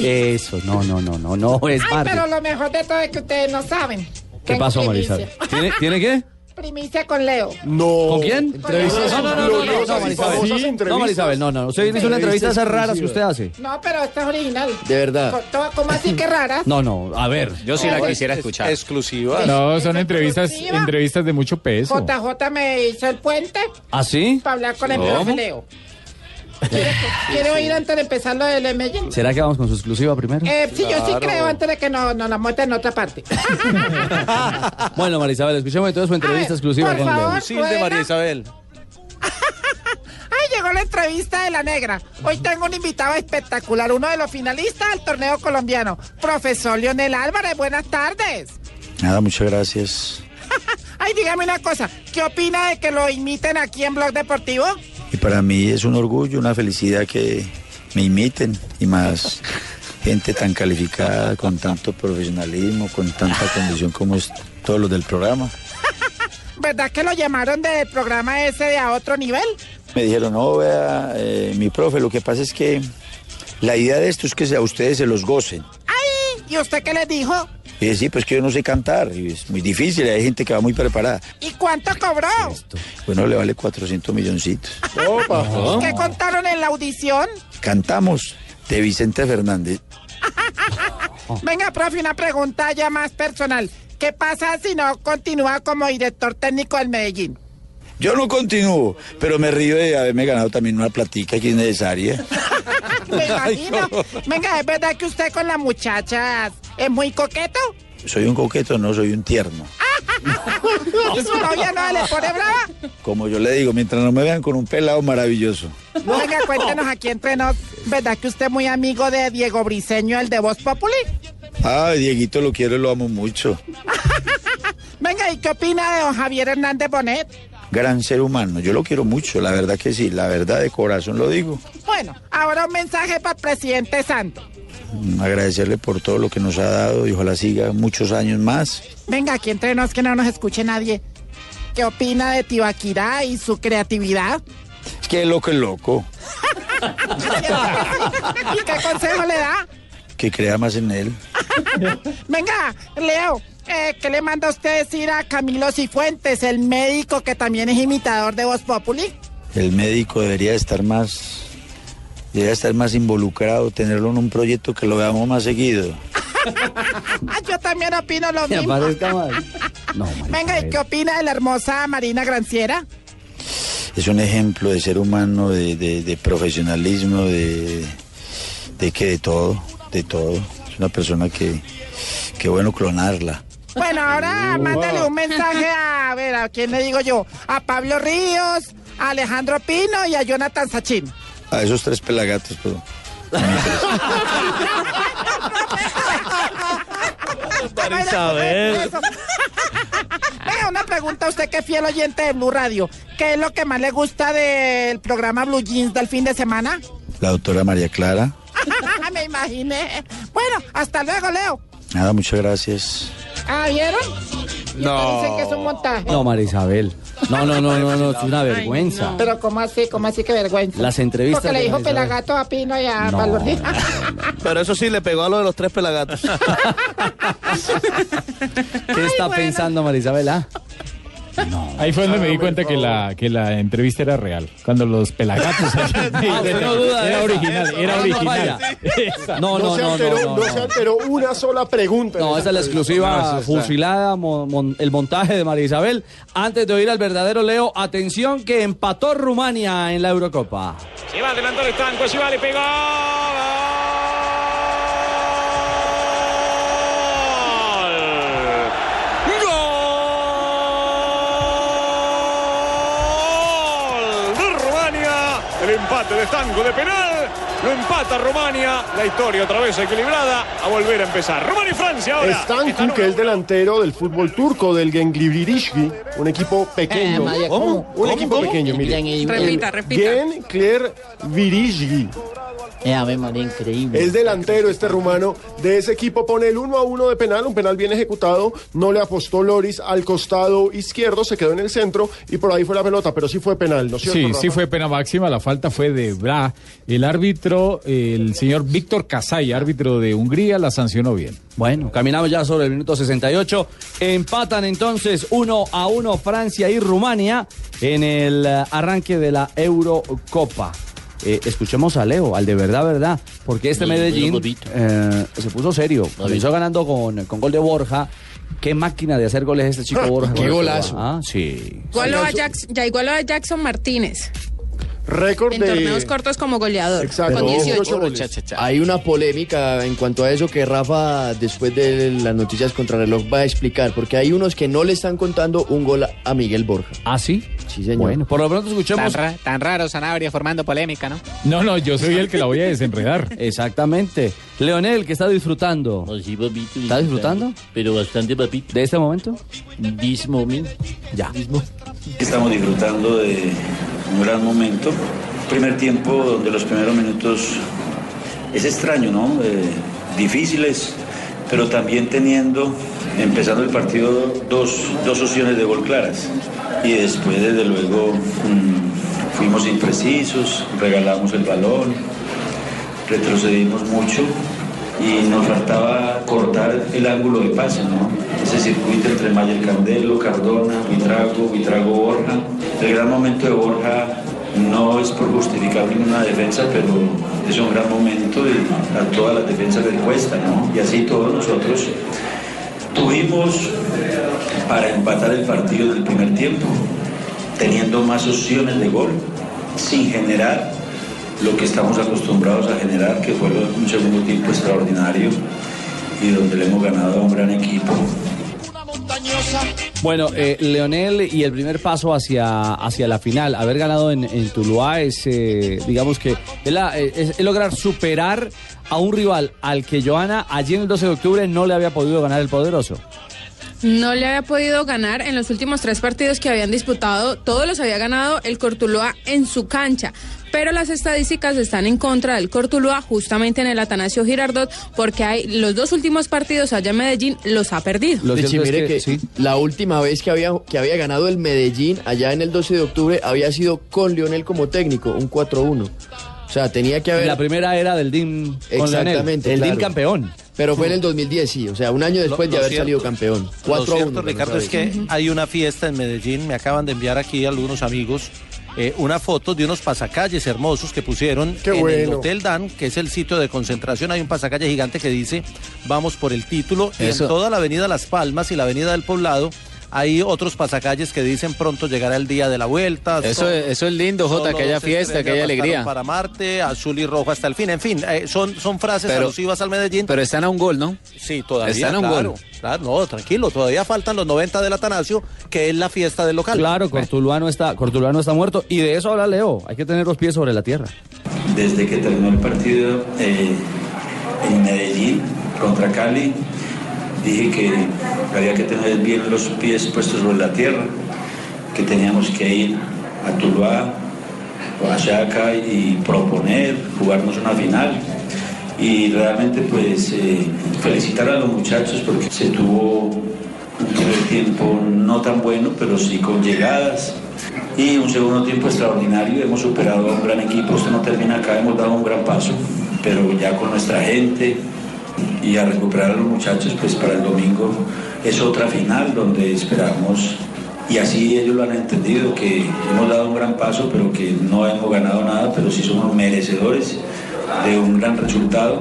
Eso, no, no, no, no, no es Ay, Bardi. pero lo mejor de todo es que ustedes no saben. ¿Qué pasó. Marisabel? ¿Tiene, ¿Tiene qué? Primicia con Leo. No. ¿Con quién? Entrevistas No, no, no, no, no, no, Marisabel. No. Marisabel, no, no. Usted hizo una entrevista esas raras que usted hace. No, pero esta es original. De verdad. ¿Cómo así que rara? No, no, a ver. Yo sí la quisiera Es- escuchar. Exclusiva. No, son entrevistas, exclusiva. entrevistas de mucho peso. JJ me hizo el puente ¿Ah, sí? para hablar con el profe Leo. [LAUGHS] ¿Quiere, quiere oír antes de empezar lo del Medellín? ¿Será que vamos con su exclusiva primero? Eh, sí, yo sí Claro. creo antes de que nos no la muestren en otra parte. [LAUGHS] Bueno, Marisabel, escuchemos entonces su entrevista ver, exclusiva por con favor. Leo. Sí, de María Isabel. [LAUGHS] Ay, llegó la entrevista de la negra. Hoy tengo un invitado espectacular, uno de los finalistas del torneo colombiano, profesor Leonel Álvarez. Buenas tardes. Nada, muchas gracias. Ay, dígame una cosa, ¿qué opina de que lo imiten aquí en Blog Deportivo? Y para mí es un orgullo, una felicidad que me imiten y más gente tan calificada, con tanto profesionalismo, con tanta condición como es todos los del programa. ¿Verdad que lo llamaron del programa ese de a otro nivel? Me dijeron, no, vea, eh, mi profe, lo que pasa es que la idea de esto es que a ustedes se los gocen. ¡Ay! ¿Y usted qué les dijo? Y dije, sí, pues que yo no sé cantar, y es muy difícil, hay gente que va muy preparada. ¿Y cuánto cobró? Bueno, le vale 400 milloncitos. ¿Qué contaron en la audición? Cantamos de Vicente Fernández. [LAUGHS] Venga, profe, una pregunta ya más personal. ¿Qué pasa si no continúa como director técnico del Medellín? Yo no continúo, pero me río de haberme ganado también una platica que es necesaria. [LAUGHS] Me [LAUGHS] imagino. Venga, ¿es verdad que usted con las muchachas es muy coqueto? Soy un coqueto, no soy un tierno. [LAUGHS] ¿Y su novia no le pone brava? Como yo le digo, mientras no me vean con un pelado maravilloso. Venga, cuéntenos aquí entre nos. ¿Verdad que usted es muy amigo de Diego Briseño, el de Voz Populi? Ay, Dieguito lo quiero y lo amo mucho. Venga, ¿y qué opina de don Javier Hernández Bonet? Gran ser humano, yo lo quiero mucho, la verdad que sí, la verdad de corazón lo digo. Bueno, ahora un mensaje para el presidente Santo. Mm, Agradecerle por todo lo que nos ha dado y ojalá siga muchos años más. Venga, aquí entre nos que no nos escuche nadie. ¿Qué opina de Tibaquirá y su creatividad? Es que loco es loco, [LAUGHS] ¿Y qué consejo le da? que crea más en él. Venga, Leo, eh, ¿qué le manda usted decir a Camilo Cifuentes, el médico que también es imitador de Voz Populi? El médico debería estar más, debería estar más involucrado, tenerlo en un proyecto que lo veamos más seguido. [LAUGHS] Ah, Yo también opino lo Que mismo. aparezca más. [LAUGHS] No, Venga, ¿y qué opina de la hermosa Marina Granciera? Es un ejemplo de ser humano, de, de- de profesionalismo, de, de que de todo, de todo. Es una persona que, que bueno clonarla. Bueno, ahora mándale un mensaje a, a ver, ¿a quién le digo yo? A Pablo Ríos, a Alejandro Pino y a Jonathan Sachin. A esos tres pelagatos, pero... Isabel. Venga, una pregunta a usted que es fiel oyente de Blue Radio. ¿Qué es lo que más le gusta del programa Blue Jeans del fin de semana? La doctora María Clara. [LAUGHS] Me imaginé. Bueno, hasta luego, Leo. Nada, muchas gracias. Ah, ¿vieron? Y No. Dicen que es un montaje. No, María Isabel. No, no, no, no, no, es una vergüenza. Pero ¿cómo así? ¿Cómo así que vergüenza? Las entrevistas Porque le dijo pelagato a Pino y a Ríos. [LAUGHS] Pero eso sí, le pegó a lo de los tres pelagatos. ¿Qué está pensando María Isabel? Ah? Ahí fue donde me di cuenta que la, que la entrevista era real. Cuando los pelagatos. [LAUGHS] Ah, no duda era esa. original, era original. No, no, [LAUGHS] se no, alteró, no, no, se alteró una sola pregunta. No, esa es la exclusiva fusilada, mon- mon- el montaje de María Isabel. Antes de oír al verdadero Leo, atención que empató Rumania en la Eurocopa. Se va adelantó el estanco, se va, le pegó. El empate de estanco de penal. Lo empata Rumania. La historia otra vez equilibrada. A volver a empezar. Rumania y Francia ahora. Stanku, que es delantero del fútbol turco, del Genglirishgi, un equipo pequeño. Eh, Maya, ¿cómo? Un ¿Cómo? equipo ¿Cómo? pequeño, mire. Repita, repita. Gencler Virishgi. Increíble. Es delantero este rumano. De ese equipo pone el 1 a 1 de penal, un penal bien ejecutado. No le apostó Loris al costado izquierdo, se quedó en el centro y por ahí fue la pelota, pero sí fue penal, ¿no es cierto? Sí, Rafa? sí fue pena máxima, la falta fue de Bra. El árbitro, el señor Víctor Kasay, árbitro de Hungría, la sancionó bien. Bueno, caminamos ya sobre el minuto 68. Empatan entonces 1 a 1 Francia y Rumania en el eh, arranque de la Eurocopa. Eh, escuchemos a Leo, al de verdad, verdad, porque este Medellín eh, se puso serio. Comenzó ganando con, con gol de Borja. Qué máquina de hacer goles este chico [LAUGHS] Borja. Qué golazo. Ah, sí. Igualó a Jackson- ya igualó a Jackson Martínez Récord en de... torneos cortos como goleador. Exacto. Con 18. Hay una polémica en cuanto a eso que Rafa, después de las noticias contra reloj, va a explicar, porque hay unos que no le están contando un gol a Miguel Borja. ¿Ah, sí? Sí, señor. Bueno, por lo pronto Tan, escuchemos. ra- tan raro, Sanabria, formando polémica, ¿no? No, no, yo soy el que la voy a desenredar. [LAUGHS] Exactamente. Leonel, que está disfrutando. Sí, papito. ¿Está disfrutando? Pero bastante, papito. ¿De este momento? This moment. Ya. Estamos disfrutando de un gran momento. Primer tiempo donde los primeros minutos es extraño, ¿no? Eh, difíciles, pero también teniendo, empezando el partido, dos, dos opciones de gol claras. Y después, desde luego, mm, fuimos imprecisos, regalamos el balón, retrocedimos mucho y nos faltaba cortar el ángulo de pase, ¿no? Ese circuito entre Mayer Candelo, Cardona, Vitrago, Vitrago Borja. El gran momento de Borja no es por justificar ninguna defensa, pero es un gran momento y a todas las defensas les cuesta, ¿no? Y así todos nosotros tuvimos para empatar el partido del primer tiempo, teniendo más opciones de gol, sin generar lo que estamos acostumbrados a generar, que fue un segundo tiempo extraordinario y donde le hemos ganado a un gran equipo. Bueno, eh, Leonel y el primer paso hacia, hacia la final, haber ganado en, en Tuluá es, eh, digamos que, es- es lograr superar a un rival al que Joana allí en el 12 de octubre no le había podido ganar el poderoso. No le había podido ganar en los últimos tres partidos que habían disputado, todos los había ganado el Cortuluá en su cancha. Pero las estadísticas están en contra del Cortuluá justamente en el Atanasio Girardot porque hay los dos últimos partidos allá en Medellín los ha perdido. Mire que, la última vez que había, que había ganado el Medellín allá en el 12 de octubre había sido con Lionel como técnico, un 4-1. O sea, tenía que haber... La primera era del DIM con Leonel, Exactamente. el DIM claro. campeón. Pero fue en el 2010, sí. O sea, un año después Lo- de lo haber cierto- salido campeón. Lo 4 cierto, 1. Ricardo, es que hay una fiesta en Medellín. Me acaban de enviar aquí algunos amigos eh, una foto de unos pasacalles hermosos que pusieron Qué en el. Hotel Dan, que es el sitio de concentración. Hay un pasacalle gigante que dice vamos por el título. Y en toda la avenida Las Palmas y la avenida del Poblado hay otros pasacalles que dicen pronto llegará el día de la vuelta. Eso, Son- eso es lindo, Jota, que haya fiesta, que haya alegría. Para Marte, azul y rojo hasta el fin. En fin, eh, son, son frases Pero- alusivas al Medellín. Pero están a un gol, ¿no? Sí, todavía. Están a un claro, gol. claro, no, tranquilo, todavía faltan los 90 del Atanasio, que es la fiesta del local. Claro, Cortuluá no está, Cortuluá no está muerto. Y de eso habla Leo. Hay que tener los pies sobre la tierra. Desde que terminó el partido eh, en Medellín contra Cali, dije que había que tener bien los pies puestos sobre la tierra, que teníamos que ir a Tuluá o a Chaca y proponer, jugarnos una final. Y realmente pues eh, felicitar a los muchachos porque se tuvo un primer tiempo no tan bueno, pero sí con llegadas. Y un segundo tiempo extraordinario, hemos superado a un gran equipo, esto no termina acá, hemos dado un gran paso, pero ya con nuestra gente y a recuperar a los muchachos, pues para el domingo es otra final donde esperamos, y así ellos lo han entendido, que hemos dado un gran paso, pero que no hemos ganado nada, pero sí somos merecedores de un gran resultado.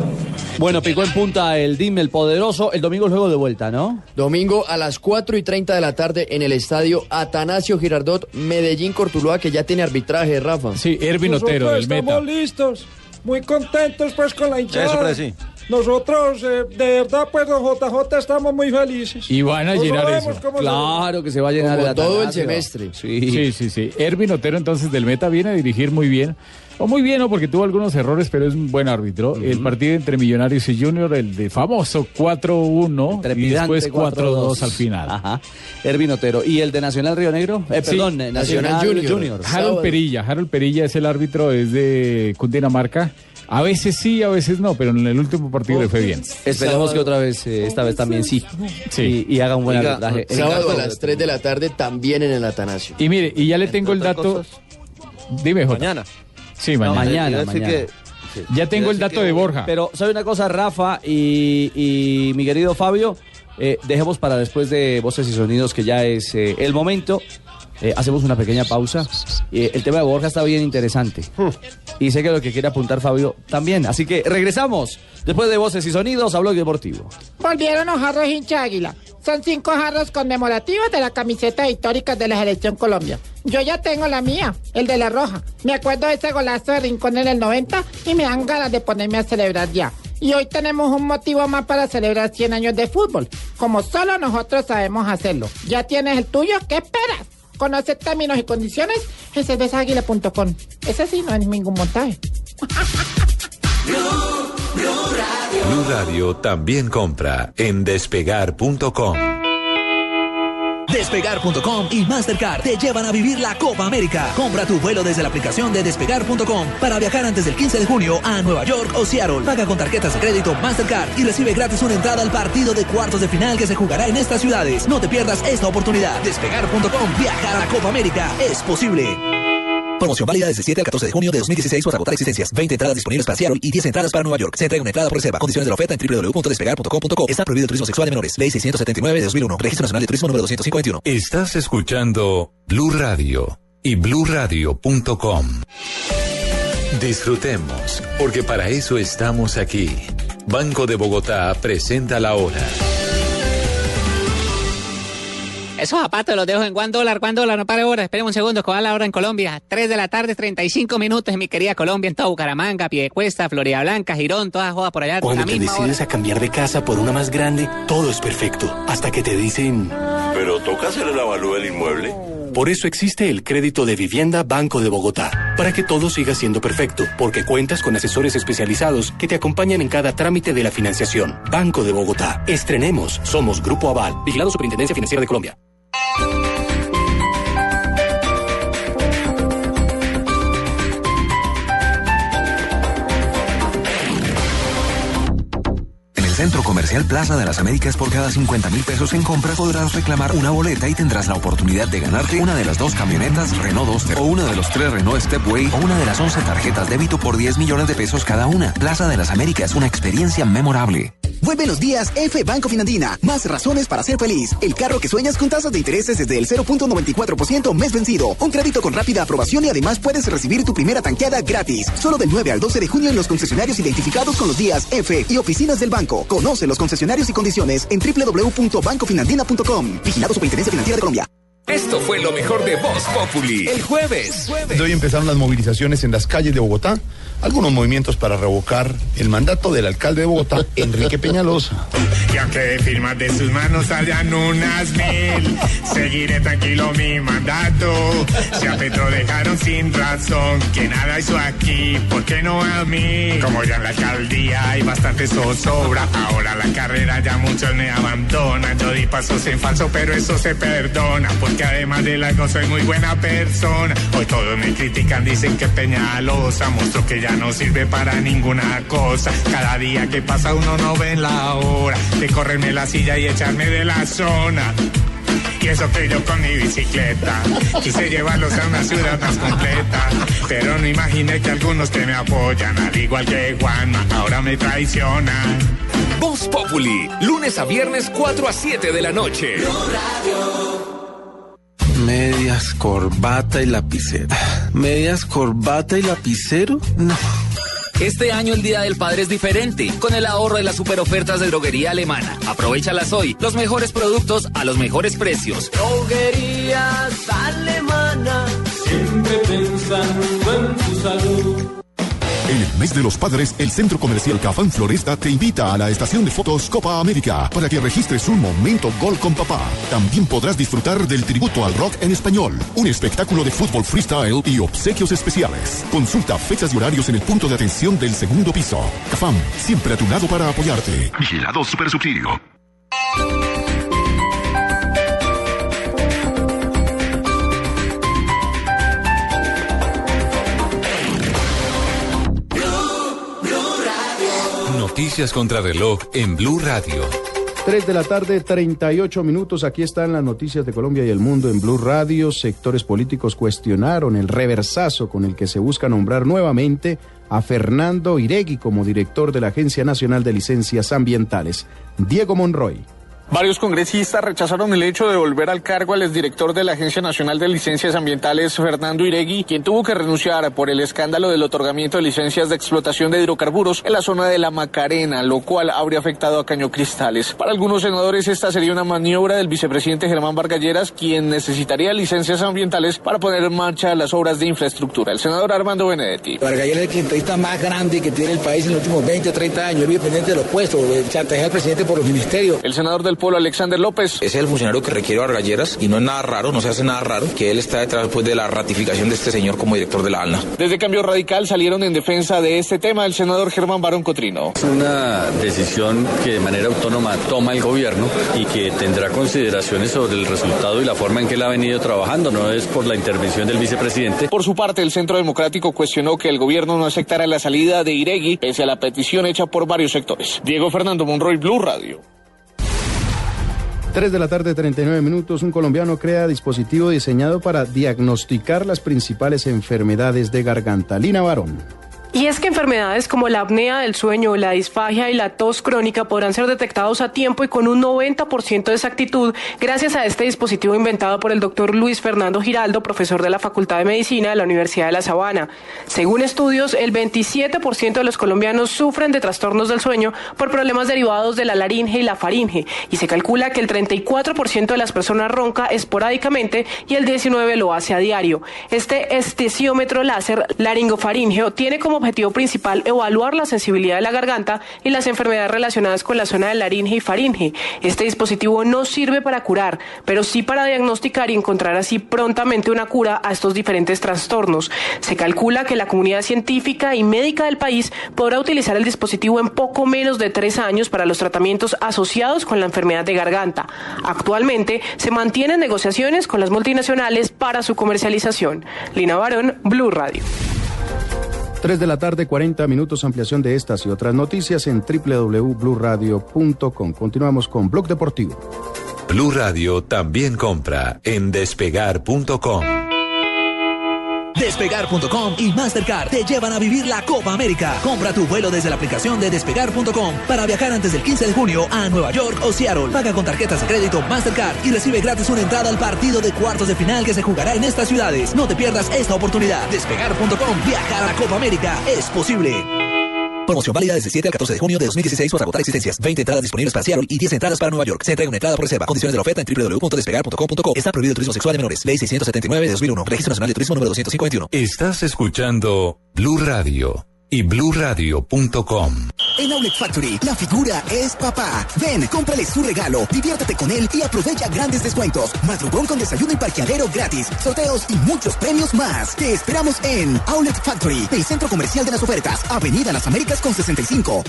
Bueno, picó en punta el DIM, el poderoso. El domingo es juego de vuelta, ¿no? Domingo a las 4 y 30 de la tarde en el estadio Atanasio Girardot, Medellín Cortuluá, que ya tiene arbitraje, Rafa. Sí, Ervin Nosotros estamos listos, muy contentos pues con la hinchada. Eso, sí. Nosotros, eh, de verdad, pues, los JJ estamos muy felices. Y van a No llenar eso. se- Claro que se va a llenar Como todo el semestre. Sí. Sí, sí, sí. Ervin Otero entonces del Meta viene a dirigir muy bien. O muy bien, ¿no? Porque tuvo algunos errores, pero es un buen árbitro. El partido entre Millonarios y Junior, el de famoso 4-1 y después 4-2 al final. Ajá. Ervin Otero. ¿Y el de Nacional Río Negro? Eh, Sí. perdón, Nacional, Junior. Harold Perilla. Harold Perilla es el árbitro, es de Cundinamarca. A veces sí, a veces no, pero en el último partido le fue bien. Esperemos que otra vez, eh, esta vez también sí. Sí. Y, y haga un buen Oiga, arbitraje. sábado a las 3 de la tarde también en el Atanasio. Y mire, y ya le tengo el dato. Dime, Jota. Mañana. Sí, mañana. mañana, mañana. Ya tengo el dato de Borja. Pero, ¿sabe una cosa, Rafa y, y mi querido Fabio? Eh, dejemos para después de Voces y Sonidos, que ya es eh, el momento. Eh, hacemos una pequeña pausa. Eh, el tema de Borja está bien interesante. Y sé que lo que quiere apuntar Fabio también. Así que regresamos después de Voces y Sonidos a Blog Deportivo. Volvieron los jarros hincha águila. Son cinco jarros conmemorativos de la camiseta históricas de la selección Colombia. Yo ya tengo la mía, el de la roja. Me acuerdo de ese golazo de Rincón en el 90 y me dan ganas de ponerme a celebrar ya. Y hoy tenemos un motivo más para celebrar 100 años de fútbol, como solo nosotros sabemos hacerlo. ¿Ya tienes el tuyo? ¿Qué esperas? Conoce términos y condiciones en cervezaáguila.com. Ese sí no es ningún montaje. Blue Radio también compra en despegar.com. Despegar.com y Mastercard te llevan a vivir la Copa América. Compra tu vuelo desde la aplicación de despegar.com para viajar antes del 15 de junio a Nueva York o Seattle. Paga con tarjetas de crédito Mastercard y recibe gratis una entrada al partido de cuartos de final que se jugará en estas ciudades. No te pierdas esta oportunidad. Despegar.com. Viajar a Copa América es posible. Promoción válida desde 7 al 14 de junio de 2016 o hasta agotar existencias. 20 entradas disponibles para Seattle y 10 entradas para Nueva York. Se entrega una entrada por reserva. Condiciones de la oferta en www.despegar.com.co. Está prohibido el turismo sexual de menores. Ley 679 de 2001. Registro Nacional de Turismo número 251. Estás escuchando Blue Radio y bluradio.com. Disfrutemos, porque para eso estamos aquí. Banco de Bogotá presenta la hora. Esos zapatos los dejo en Juan dólar, Juan dólar, no pare hora. Esperen un segundo, ¿cuál es la hora en Colombia? 3 de la tarde, 35 minutos en mi querida Colombia, en toda Bucaramanga, Piedecuesta, Florida Blanca, Girón, todas jodas por allá. Cuando la te decides a cambiar de casa por una más grande, todo es perfecto. Hasta que te dicen... Pero toca hacer el avalúo del inmueble. Por eso existe el crédito de vivienda Banco de Bogotá. Para que todo siga siendo perfecto. Porque cuentas con asesores especializados que te acompañan en cada trámite de la financiación. Banco de Bogotá. Estrenemos. Somos Grupo Aval. Vigilado Superintendencia Financiera de Colombia. En Centro Comercial Plaza de las Américas por cada 50 mil pesos en compra podrás reclamar una boleta y tendrás la oportunidad de ganarte una de las dos camionetas Renault Duster o una de los tres Renault Stepway o una de las 11 tarjetas débito por 10 millones de pesos cada una. Plaza de las Américas, una experiencia memorable. Vuelven los días F Banco Finandina. Más razones para ser feliz. El carro que sueñas con tasas de intereses desde el 0.94% mes vencido. Un crédito con rápida aprobación y además puedes recibir tu primera tanqueada gratis. Solo del 9 al 12 de junio en los concesionarios identificados con los días F y oficinas del banco. Conoce los concesionarios y condiciones en www.bancofinandina.com. Vigilado Superintendencia Financiera de Colombia. Esto fue lo mejor de Voz Populi. El jueves. De hoy empezaron las movilizaciones en las calles de Bogotá. Algunos movimientos para revocar el mandato del alcalde de Bogotá, [LAUGHS] Enrique Peñalosa. Y aunque de firmas de sus manos hayan unas mil, seguiré tranquilo mi mandato. Si a Petro dejaron sin razón, que nada hizo aquí, ¿por qué no a mí? Como ya en la alcaldía hay bastante zozobra, ahora la carrera ya muchos me abandonan. Yo di pasos en falso, pero eso se perdona, porque además de algo soy muy buena persona. Hoy todos me critican, dicen que Peñalosa mostró que ya no sirve para ninguna cosa. Cada día que pasa uno no ve la hora de correrme la silla y echarme de la zona. Y eso que yo con mi bicicleta quise llevarlos a una ciudad más completa. Pero no imaginé que algunos que me apoyan, al igual que Juanma, ahora me traicionan. Voz Populi, lunes a viernes 4 a 7 de la noche. Medias, corbata y lapicero. Medias, corbata y lapicero. No. Este año el Día del Padre es diferente, con el ahorro de las super ofertas de droguería alemana. Aprovechalas hoy, los mejores productos a los mejores precios. Droguerías alemanas, siempre pensando en tu salud. En el mes de los padres, el Centro Comercial Cafán Floresta te invita a la estación de fotos Copa América para que registres un momento gol con papá. También podrás disfrutar del tributo al rock en español, un espectáculo de fútbol freestyle y obsequios especiales. Consulta fechas y horarios en el punto de atención del segundo piso. Cafam, siempre a tu lado para apoyarte. Vigilado Super Subsidio. Noticias contra reloj en Blue Radio. 3 de la tarde, 38 minutos. Aquí están las noticias de Colombia y el mundo en Blue Radio. Sectores políticos cuestionaron el reversazo con el que se busca nombrar nuevamente a Fernando Iregui como director de la Agencia Nacional de Licencias Ambientales. Diego Monroy. Varios congresistas rechazaron el hecho de volver al cargo al exdirector de la Agencia Nacional de Licencias Ambientales, Fernando Iregui, quien tuvo que renunciar por el escándalo del otorgamiento de licencias de explotación de hidrocarburos en la zona de la Macarena, lo cual habría afectado a Caño Cristales. Para algunos senadores, esta sería una maniobra del vicepresidente Germán Vargalleras, quien necesitaría licencias ambientales para poner en marcha las obras de infraestructura. El senador Armando Benedetti. Vargalleras es el clientelista más grande que tiene el país en los últimos 20 o 30 años. Vicepresidente de los puestos, chantajear al presidente por los ministerios. El senador del Polo, Alexander López. Es el funcionario que requiere Vargalleras y no es nada raro, no se hace nada raro que él está detrás después de la ratificación de este señor como director de la ALNA. Desde Cambio Radical salieron en defensa de este tema el senador Germán Barón Cotrino. Es una decisión que de manera autónoma toma el gobierno y que tendrá consideraciones sobre el resultado y la forma en que él ha venido trabajando, no es por la intervención del vicepresidente. Por su parte, el Centro Democrático cuestionó que el gobierno no aceptara la salida de Iregui pese a la petición hecha por varios sectores. Diego Fernando Monroy, Blue Radio. 3 de la tarde, 39 minutos. Un colombiano crea dispositivo diseñado para diagnosticar las principales enfermedades de garganta. Lina Barón. Y es que enfermedades como la apnea del sueño, la disfagia y la tos crónica podrán ser detectados a tiempo y con un 90% de exactitud gracias a este dispositivo inventado por el doctor Luis Fernando Giraldo, profesor de la Facultad de Medicina de la Universidad de La Sabana. Según estudios, el 27% de los colombianos sufren de trastornos del sueño por problemas derivados de la laringe y la faringe y se calcula que el 34% de las personas ronca esporádicamente y el 19% lo hace a diario. Este estesiómetro láser laringofaringeo tiene como objetivo principal evaluar la sensibilidad de la garganta y las enfermedades relacionadas con la zona de laringe y faringe. Este dispositivo no sirve para curar, pero sí para diagnosticar y encontrar así prontamente una cura a estos diferentes trastornos. Se calcula que la comunidad científica y médica del país podrá utilizar el dispositivo en poco menos de tres años para los tratamientos asociados con la enfermedad de garganta. Actualmente se mantienen negociaciones con las multinacionales para su comercialización. Lina Barón, Blue Radio. 3 de la tarde, 40 minutos, ampliación de estas y otras noticias en www.bluradio.com. Continuamos con Blog Deportivo. Blue Radio también compra en despegar.com. Despegar.com y Mastercard te llevan a vivir la Copa América. Compra tu vuelo desde la aplicación de Despegar.com para viajar antes del 15 de junio a Nueva York o Seattle. Paga con tarjetas de crédito Mastercard y recibe gratis una entrada al partido de cuartos de final que se jugará en estas ciudades. No te pierdas esta oportunidad. Despegar.com. Viajar a la Copa América es posible. Promoción válida desde 7 al 14 de junio de 2016 para agotar existencias. 20 entradas disponibles para Seattle y 10 entradas para Nueva York. Se entrega una entrada por reserva. Condiciones de la oferta en www.despegar.com.co. Está prohibido el turismo sexual de menores. Ley 679 de 2001. Registro Nacional de Turismo número 251. Estás escuchando Blue Radio y bluradio.com. En Outlet Factory, la figura es papá. Ven, cómprale su regalo, diviértete con él y aprovecha grandes descuentos. Madrugón con desayuno y parqueadero gratis, sorteos y muchos premios más. Te esperamos en Outlet Factory, el centro comercial de las ofertas, Avenida Las Américas con 65.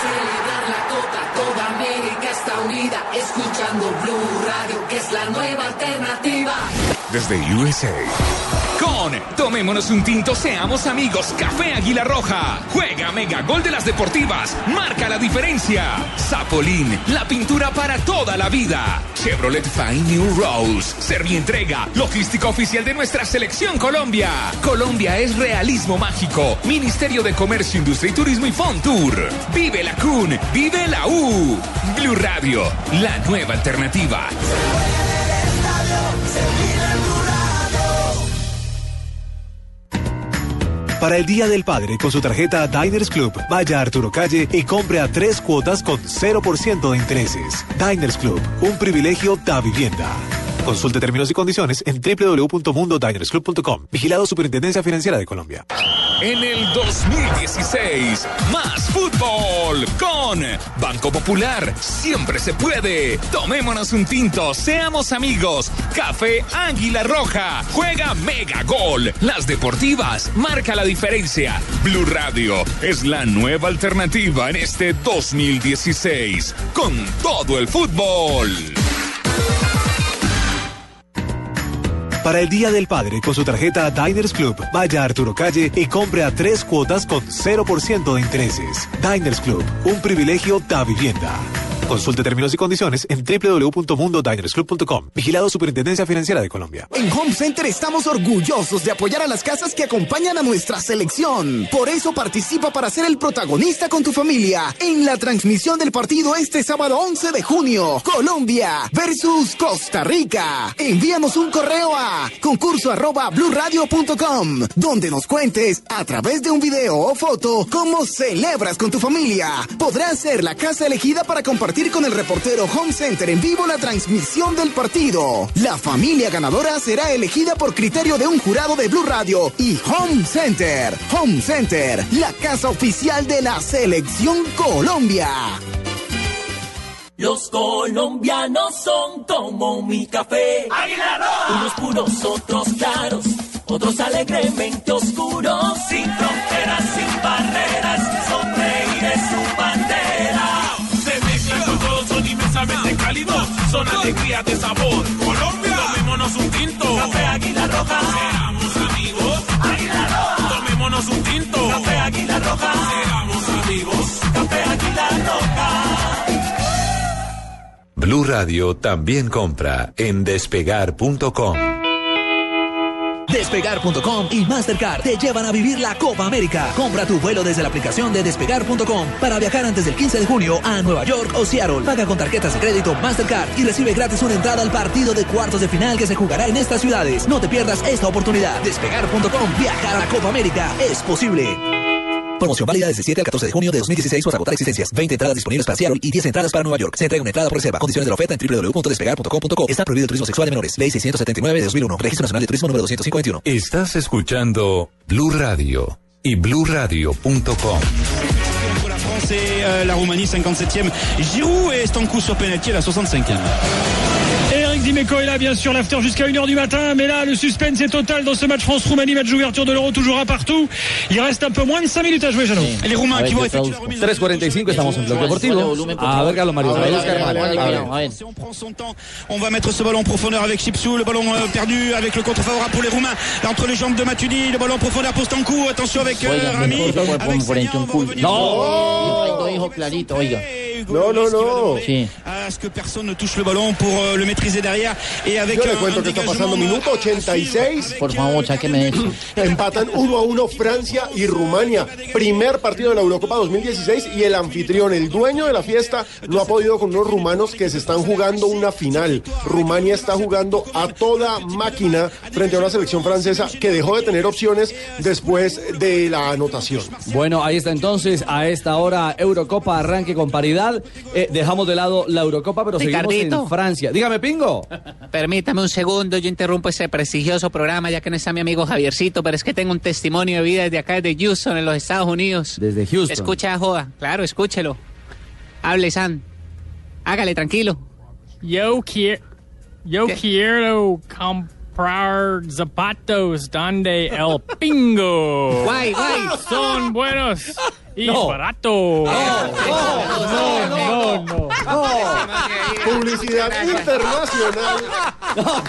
celebrar la Copa, toda América está unida, escuchando Blue Radio, que es la nueva alternativa. Desde USA. Tomémonos un tinto, seamos amigos. Café Águila Roja. Juega Mega Gol de las Deportivas. Marca la diferencia. Zapolín, la pintura para toda la vida. Chevrolet Fine New Rose. Servientrega, logística oficial de nuestra selección Colombia. Colombia es realismo mágico. Ministerio de Comercio, Industria y Turismo y Fontour. Vive la CUN, vive la U. Blue Radio, la nueva alternativa. Para el Día del Padre, con su tarjeta Diners Club, vaya a Arturo Calle y compre a tres cuotas con 0% de intereses. Diners Club, un privilegio da vivienda. Consulte términos y condiciones en www.mundodinersclub.com. Vigilado Superintendencia Financiera de Colombia. En el 2016, más fútbol Banco Popular. Siempre se puede. Tomémonos un tinto, seamos amigos. Café Águila Roja. Juega Mega Gol. Las deportivas marca la diferencia. Blue Radio es la nueva alternativa en este 2016. Con todo el fútbol. Para el Día del Padre, con su tarjeta Diners Club, vaya a Arturo Calle y compre a tres cuotas con 0% de intereses. Diners Club, un privilegio da vivienda. Consulte términos y condiciones en www.mundodinersclub.com. Vigilado Superintendencia Financiera de Colombia. En Home Center estamos orgullosos de apoyar a las casas que acompañan a nuestra selección. Por eso participa para ser el protagonista con tu familia en la transmisión del partido este sábado 11 de junio. Colombia versus Costa Rica. Envíanos un correo a concurso arroba donde nos cuentes a través de un video o foto cómo celebras con tu familia. Podrás ser la casa elegida para compartir con el reportero Home Center en vivo la transmisión del partido. La familia ganadora será elegida por criterio de un jurado de Blue Radio y Home Center. Home Center, la casa oficial de la Selección Colombia. Los colombianos son como mi café. Águila Roja. Unos puros, otros claros, otros alegremente oscuros. Sin fronteras, sin barreras, sonreír son alegrías de sabor. Colombia, tomémonos un tinto. Café Águila Roja. Seamos amigos. Águila Roja. Tomémonos un tinto. Café Águila Roja. Seamos amigos. Café Águila Roja. Blue Radio también compra en despegar.com. Despegar.com y Mastercard te llevan a vivir la Copa América. Compra tu vuelo desde la aplicación de despegar.com para viajar antes del 15 de junio a Nueva York o Seattle. Paga con tarjetas de crédito Mastercard y recibe gratis una entrada al partido de cuartos de final que se jugará en estas ciudades. No te pierdas esta oportunidad. Despegar.com, viajar a la Copa América es posible. Promoción válida desde 7 al 14 de junio de 2016 o agotar existencias. 20 entradas disponibles para Seattle y 10 entradas para Nueva York. Se entrega una entrada por reserva. Condiciones de la oferta en www.despegar.com.co. Está prohibido el turismo sexual de menores. Ley 679 de 2001. Registro Nacional de Turismo número 251. Estás escuchando Blue Radio y bluradio.com. Pour la France et euh, la Roumanie, 57e. Giroud et Stankou sur penalty à la 65e. Eric Dimeco est là, bien sûr, l'after jusqu'à 1h du matin. Mais là, le suspense est total dans ce match France-Roumanie, match d'ouverture de l'Euro, toujours à partout. Il reste un peu moins de 5 minutes à jouer, Jeannot. Les Roumains qui vont effectuer 3.45, estamos en Blog Deportivo. A ver, Carlos Mario. Si on prend son temps, on va mettre ce ballon en profondeur avec Chipsou, le ballon euh, perdu avec le contre favorable pour les Roumains. Entre les jambes de Matuidi, le ballon en profondeur pour Stankou. Attention avec euh, Rami. Avec Sagna, on va revenir. Lo dijo clarito, oiga. No, no, no. Sí. À ce que personne ne touche le ballon pour euh, le maîtriser derrière. Yo le cuento que está pasando minuto 86. Por favor, sáqueme eso. [CLEARS THROAT] Empatan 1 a 1 Francia y Rumania. Primer partido de la Eurocopa 2016 y el anfitrión, el dueño de la fiesta, no ha podido con unos rumanos que se están jugando una final. Rumania está jugando a toda máquina frente a una selección francesa que dejó de tener opciones después de la anotación. Bueno, ahí está entonces, a esta hora Eurocopa arranque con paridad. Eh, dejamos de lado la Eurocopa, pero seguimos Ricardito. en Francia. Dígame, Pingo. [LAUGHS] Permítame un segundo, yo interrumpo ese prestigioso programa ya que no está mi amigo Javiercito, pero es que tengo un testimonio de vida desde acá, desde Houston, en los Estados Unidos. Desde Houston. Escucha a Joda, claro, escúchelo. Hable, San. Hágale, tranquilo. Yo, quiero, yo quiero comprar zapatos donde el pingo. Guay, guay. Son buenos y No. baratos. no, no, no. Publicidad internacional.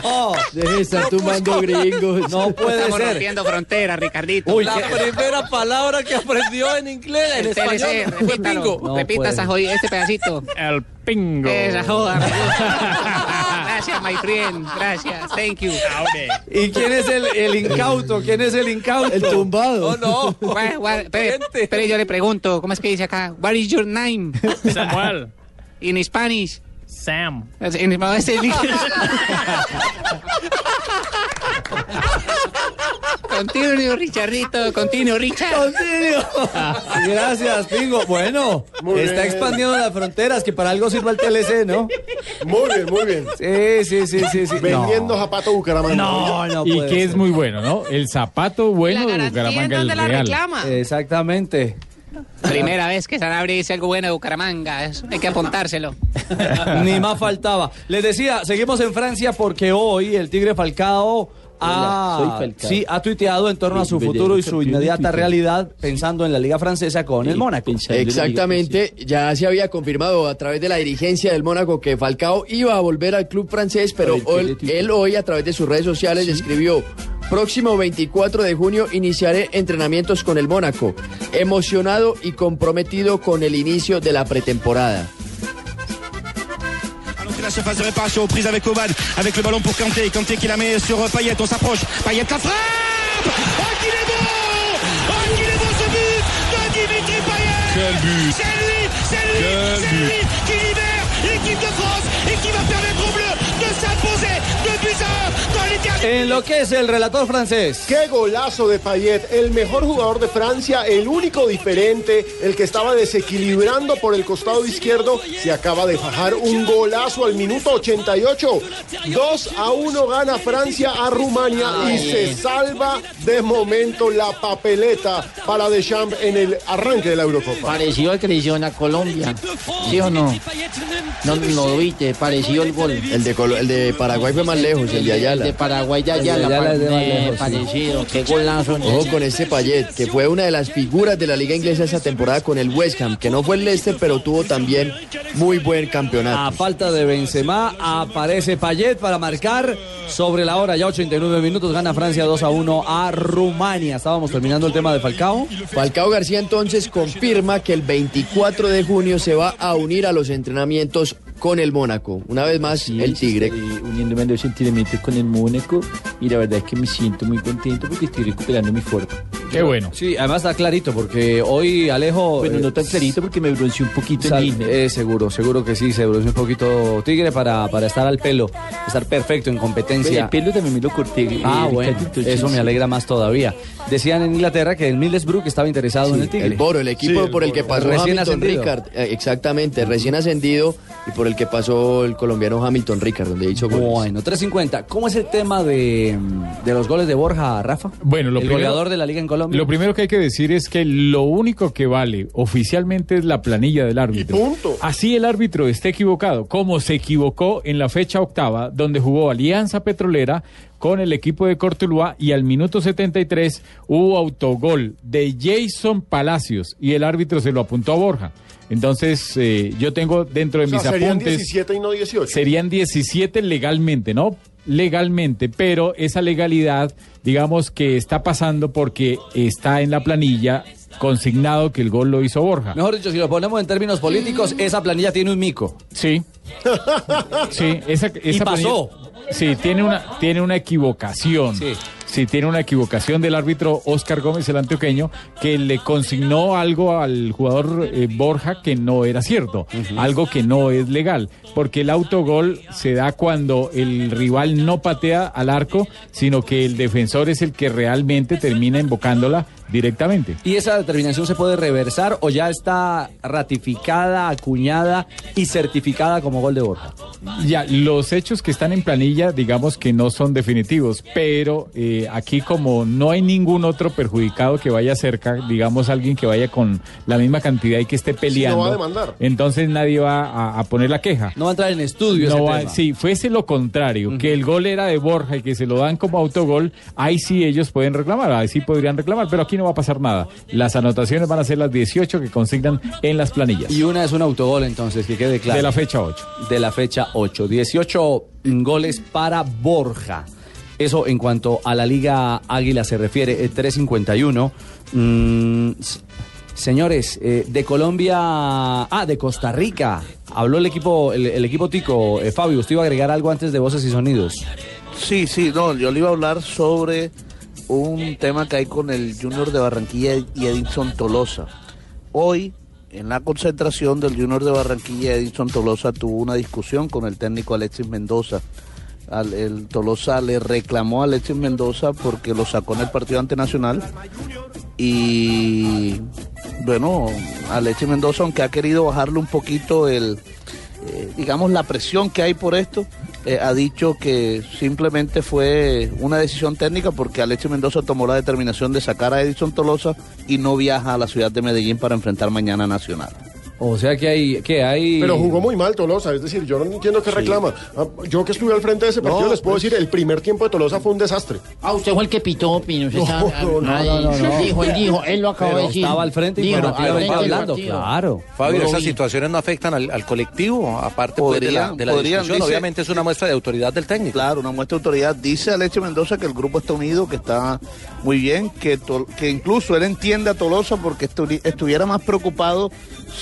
No, deje de estar tumbando gringos. No puede Estamos ser. rompiendo fronteras, Ricardito. Uy, La qué- primera palabra que aprendió en inglés, en El español, TLC, fue repítalo. pingo. No Repita esa jodida- este pedacito. El pingo. Esa joda. Gracias, my friend. Gracias. Thank you. ¿Y quién es el, el incauto? ¿Quién es el incauto? El tumbado. No, no. Guay, Pero, pero yo le pregunto, ¿cómo es que dice acá? What is your name? Samuel. In Spanish. Sam. En no, es el- Continuo, Richardito. Continuo, Richard. Continuo. [LAUGHS] Gracias, Pingo. Bueno, Muy está bien. expandiendo las fronteras, que para algo sirva el TLC, ¿no? Muy bien, muy bien. Sí, sí, sí, sí. sí. Vendiendo zapato Bucaramanga. No, no y puede que ser. es muy bueno, ¿no? El zapato bueno de Bucaramanga, el real. Exactamente. Primera vez que Sanabria dice algo bueno de Bucaramanga. eso hay que apuntárselo. [LAUGHS] Ni más faltaba. Les decía, seguimos en Francia porque hoy el Tigre Falcao ha, Hola, soy Falcao. sí, ha tuiteado en torno a su futuro y su inmediata realidad pensando en la Liga Francesa con el Mónaco. Exactamente, ya se había confirmado a través de la dirigencia del Mónaco que Falcao iba a volver al club francés, pero él hoy a través de sus redes sociales escribió, próximo 24 de junio iniciaré entrenamientos con el Mónaco, emocionado y comprometido con el inicio de la pretemporada. La surface de réparation, prise avec Oban, avec le ballon pour Kanté, Kanté qui la met sur Payet, on s'approche, Payet la frappe Oh qu'il est beau! Oh qu'il est beau ce but de Dimitri Payet! Quel but! C'est lui, c'est lui, c'est lui dans les derniers Enloquece el relator francés. ¡Qué golazo de Payet! El mejor jugador de Francia, el único diferente, el que estaba desequilibrando por el costado izquierdo, se acaba de fajar un golazo al minuto 88. 2 a 1 gana Francia a Rumania y se salva de momento la papeleta para Deschamps en el arranque de la Eurocopa. Pareció al que le hicieron a Colombia. ¿Sí o no? No lo viste, pareció el gol. El de, Colo- el de Paraguay fue más lejos, el de Ayala. El de Paraguay es de más eh, lejos, sí. parecido. Qué golazo. Ojo con este Payet, que fue una de las figuras de la liga inglesa esa temporada con el West Ham, que no fue el Leicester, pero tuvo también muy buen campeonato. A falta de Benzema, aparece Payet para marcar sobre la hora, ya 89 minutos, gana Francia 2 a 1 a Rumania. Estábamos terminando el tema de Falcao. Falcao García entonces confirma que el 24 de junio se va a unir a los entrenamientos con el Mónaco. Una vez más, el Tigre. Estoy uniéndome a los sentimientos con el Mónaco y la verdad es que me siento muy contento porque estoy recuperando mi fuerza. Qué bueno. Sí, además está clarito porque hoy Alejo... Bueno, eh, no tan clarito porque me bronceé un poquito Sal- en eh, seguro, seguro que sí, se bronceó un poquito Tigre para, para estar al pelo, estar perfecto en competencia. El pelo también me lo corté. Ah, eh, bueno, Ricardito, eso sí, me alegra más todavía. Decían en Inglaterra que el Middlesbrough estaba interesado en el Tigre. El Boro, el equipo por el que pasó Recién Hamilton ascendido. Ricard. eh, exactamente, recién ascendido y por el que pasó el colombiano Hamilton Ricard, donde hizo goles. Bueno, 3.50. ¿Cómo es el tema de, de los goles de Borja, Rafa? Bueno, lo el primero- goleador de la liga en Colombia. Lo primero que hay que decir es que lo único que vale oficialmente es la planilla del árbitro. Así el árbitro esté equivocado, como se equivocó en la fecha octava, donde jugó Alianza Petrolera con el equipo de Cortuluá y al minuto 73 hubo autogol de Jason Palacios y el árbitro se lo apuntó a Borja. Entonces, eh, yo tengo dentro de O sea, mis serían apuntes. 17 y no 18. Serían 17 legalmente, ¿no? Legalmente, pero esa legalidad, digamos que está pasando porque está en la planilla consignado que el gol lo hizo Borja. Mejor dicho, si lo ponemos en términos políticos, esa planilla tiene un mico. Sí. Sí, esa, Y pasó. planilla- Sí, tiene una, tiene una equivocación. Sí. Tiene una equivocación del árbitro Oscar Gómez, el antioqueño, que le consignó algo al jugador eh, Borja que no era cierto, algo que no es legal, porque el autogol se da cuando el rival no patea al arco, sino que el defensor es el que realmente termina invocándola directamente. ¿Y esa determinación se puede reversar o ya está ratificada, acuñada y certificada como gol de Borja? Ya, los hechos que están en planilla, digamos que no son definitivos, pero eh, aquí como no hay ningún otro perjudicado que vaya cerca, digamos alguien que vaya con la misma cantidad y que esté peleando, va a demandar. entonces nadie va a, a poner la queja. No va a entrar en estudio No ese va- tema. si fuese lo contrario, que el gol era de Borja y que se lo dan como autogol, ahí sí ellos pueden reclamar, ahí sí podrían reclamar, pero aquí no va a pasar nada. Las anotaciones van a ser las 18 que consignan en las planillas. Y una es un autogol entonces, que quede claro. De la fecha 8. De la fecha 8. 18 goles para Borja. Eso en cuanto a la Liga Águila se refiere, el 351. Mm, s- señores, eh, de Colombia. Ah, de Costa Rica. Habló el equipo, el, el equipo Tico. Eh, Fabio, ¿usted iba a agregar algo antes de voces y sonidos? Sí, sí, no, yo le iba a hablar sobre un tema que hay con el Junior de Barranquilla y Edinson Tolosa. Hoy, en la concentración del Junior de Barranquilla, Edinson Tolosa tuvo una discusión con el técnico Alexis Mendoza. Al- el Tolosa le reclamó a Alexis Mendoza porque lo sacó en el partido ante Nacional y bueno, Alexis Mendoza, aunque ha querido bajarle un poquito el, eh, digamos, la presión que hay por esto, eh, ha dicho que simplemente fue una decisión técnica porque Alexis Mendoza tomó la determinación de sacar a Edison Tolosa y no viaja a la ciudad de Medellín para enfrentar mañana Nacional. O sea que hay. Que hay... Pero jugó muy mal Tolosa, es decir, yo no entiendo qué reclama. Ah, Yo que estuve al frente de ese partido No, les puedo pues- decir, el primer tiempo de Tolosa fue un desastre. Ah, usted fue el que pitó, Pino. usted No, no, no, no, no, no. Dijo, él dijo, él lo acabó de decir. estaba al frente al frente del hablando, claro. Fabio, esas vi. situaciones no afectan al, al colectivo, aparte pues, de la, de la podrían, discusión. dice- Obviamente es una muestra de autoridad del técnico. Claro, una muestra de autoridad. Dice Alexis Mendoza que el grupo está unido, que está muy bien, que, Tol- que incluso él entiende a Tolosa porque estu- estuviera más preocupado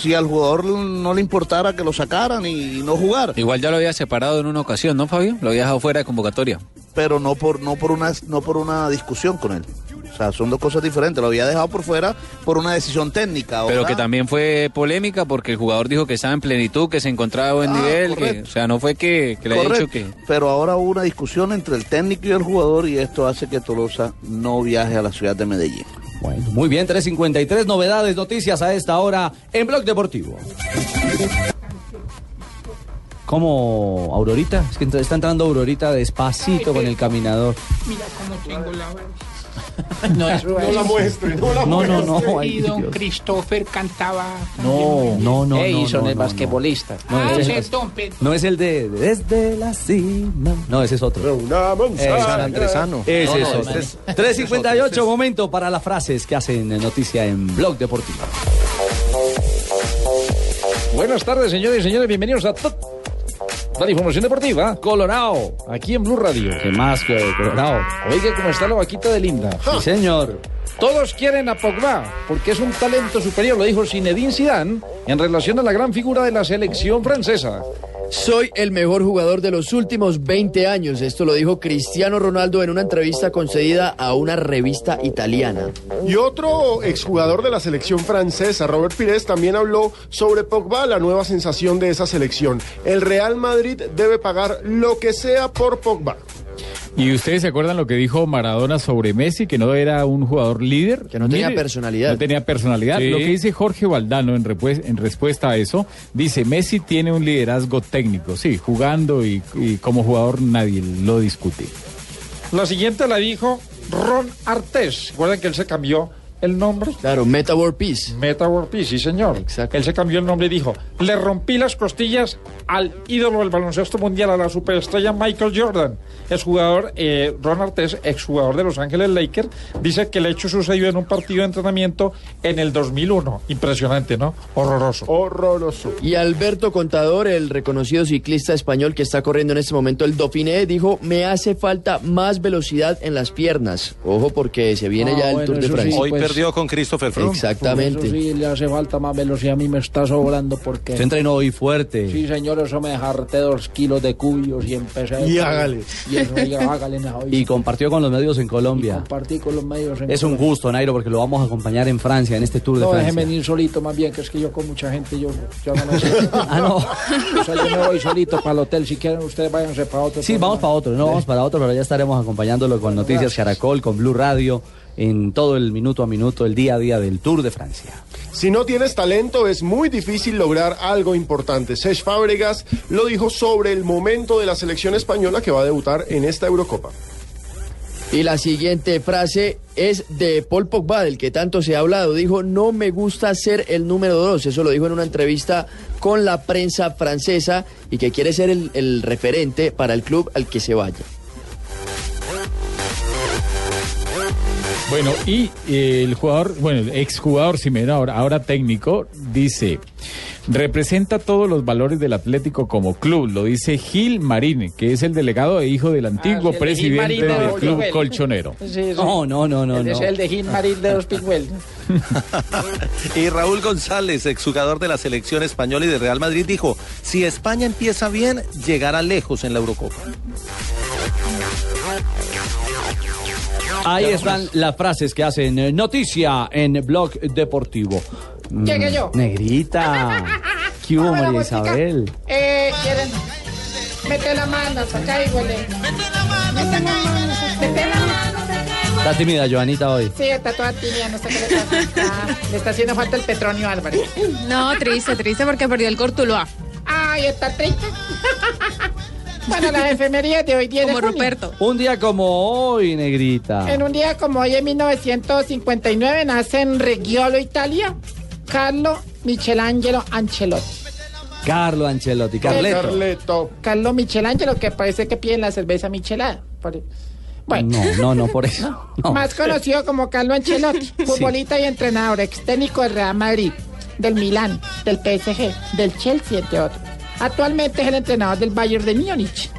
si al jugador no le importara que lo sacaran y no jugar. Igual ya lo había separado en una ocasión, ¿no, Fabio? Lo había dejado fuera de convocatoria. pero no por no por una no por una discusión con él. O sea, son dos cosas diferentes. Lo había dejado por fuera por una decisión técnica. Pero que también fue polémica porque el jugador dijo que estaba en plenitud, que se encontraba a buen Ah, nivel. que- correcto. o sea, no fue que, que le haya dicho Correcto. que. Pero ahora hubo una discusión entre el técnico y el jugador y esto hace que Tolosa no viaje a la ciudad de Medellín. Bueno, muy bien, 353 novedades, noticias a esta hora en Blog Deportivo. ¿Cómo, Aurorita? Es que está entrando Aurorita despacito con el caminador. Mira cómo tengo la No, [LAUGHS] eso No es- la muestre, no la No, no, muestre. no. ay, Y don Dios. Christopher cantaba. No, no, no. Ey, no, son no, el no, basquetbolista. No, Ah, ese es, es don Pedro. no es el de Desde la cima. No, ese es otro. Una. Ese San Andresano. Ese No, es no, otro. ese 358, momento para las frases que hacen noticia en Blog Deportivo. Buenas tardes, señores y señores. Bienvenidos a la información deportiva. Colorado, aquí en Blue Radio. ¿Qué más que Colorado? Oiga cómo está la vaquita de linda. Sí, señor. Todos quieren a Pogba porque es un talento superior, lo dijo Zinedine Zidane en relación a la gran figura de la selección francesa. Soy el mejor jugador de los últimos 20 años. Esto lo dijo Cristiano Ronaldo en una entrevista concedida a una revista italiana. Y otro exjugador de la selección francesa, Robert Pires, también habló sobre Pogba, la nueva sensación de esa selección. El Real Madrid debe pagar lo que sea por Pogba. ¿Y ustedes se acuerdan lo que dijo Maradona sobre Messi, que no era un jugador líder? Que no tenía Mire, personalidad. No tenía personalidad. Sí. Lo que dice Jorge Valdano en, en respuesta a eso, dice, Messi tiene un liderazgo técnico, sí, jugando y, y como jugador nadie lo discute. La siguiente la dijo Ron Artés. Recuerden que él se cambió el nombre. Claro, Meta World Peace. Meta World Peace, sí señor. Exacto. Él se cambió el nombre y dijo, le rompí las costillas al ídolo del baloncesto mundial, a la superestrella Michael Jordan. Es jugador, eh, Ron Artés, exjugador de Los Ángeles Lakers, dice que el hecho sucedió en un partido de entrenamiento en el 2001. Impresionante, ¿no? Horroroso. Horroroso. Y Alberto Contador, el reconocido ciclista español que está corriendo en este momento el Dauphiné, dijo, me hace falta más velocidad en las piernas. Ojo porque se viene Ah, ya el bueno, Tour de sí, Francia. Pues- perdió con Christopher Froome. Exactamente. Eso sí, le hace falta más velocidad. A mí me está sobrando porque. Se entrenó hoy fuerte. Sí, señor, eso me harté dos kilos de cubios y empecé. Y hágale. Y eso, y hágale, no, Y compartió con los medios en Colombia. compartí con los medios. en Es un Colombia. gusto, Nairo, porque lo vamos a acompañar en Francia, en este Tour de No, Francia. déjeme venir solito más bien, que es que yo con mucha gente, yo, yo no me [LAUGHS] sé. Ah, no. O sea, yo me voy solito para el hotel. Si quieren, ustedes váyanse para otro. Sí, vamos para otro, no vamos para otro, pero ya estaremos acompañándolo con Noticias Caracol, con Blue Radio, en todo el minuto a minuto, el día a día del Tour de Francia. Si no tienes talento, es muy difícil lograr algo importante. Sech Fábregas lo dijo sobre el momento de la selección española que va a debutar en esta Eurocopa. Y la siguiente frase es de Paul Pogba, del que tanto se ha hablado. Dijo, no me gusta ser el número dos. Eso lo dijo en una entrevista con la prensa francesa y que quiere ser el, el referente para el club al que se vaya. Bueno, y eh, el jugador, bueno, el exjugador Simeone, ahora, ahora técnico, dice, representa todos los valores del Atlético como club, lo dice Gil Marín, que es el delegado e hijo del antiguo de Gil presidente de del club Pigüel. colchonero. Sí, sí. No, no, no, no, de- el de Gil Marín de los Pigüel. [LAUGHS] Y Raúl González, exjugador de la selección española y de Real Madrid, dijo, si España empieza bien, llegará lejos en la Eurocopa. Ahí están las frases que hacen eh, noticia en Blog Deportivo. Mm, Llegué yo. Negrita. [LAUGHS] ¿Qué hubo, María. Isabel? Eh, quieren. Mete la mano, saca y huele. Mete la mano, mete la mano. Está tímida Joanita hoy. Sí, está toda tibia, no sé qué le pasa. Está- [LAUGHS] le está haciendo falta el Petronio Álvarez. No, triste, triste porque perdió el Cortuloa. Ay, está triste. [LAUGHS] bueno, las efemerías de hoy 10 de Como junio. Ruperto. Un día como hoy, Negrita. En un día como hoy, en 1959, nace en Reggiolo, Italia, Carlo Michelangelo Ancelotti. Carlo Ancelotti, Carleto. Carleto. Carlo Michelangelo, que parece que piden la cerveza michelada. Por- Bueno, No, no, no, por eso. No. [LAUGHS] más conocido como Carlo Ancelotti, [LAUGHS] futbolista y entrenador, ex técnico del Real Madrid, del Milán, del PSG, del Chelsea, entre otros. Actualmente es el entrenador del Bayern de Múnich.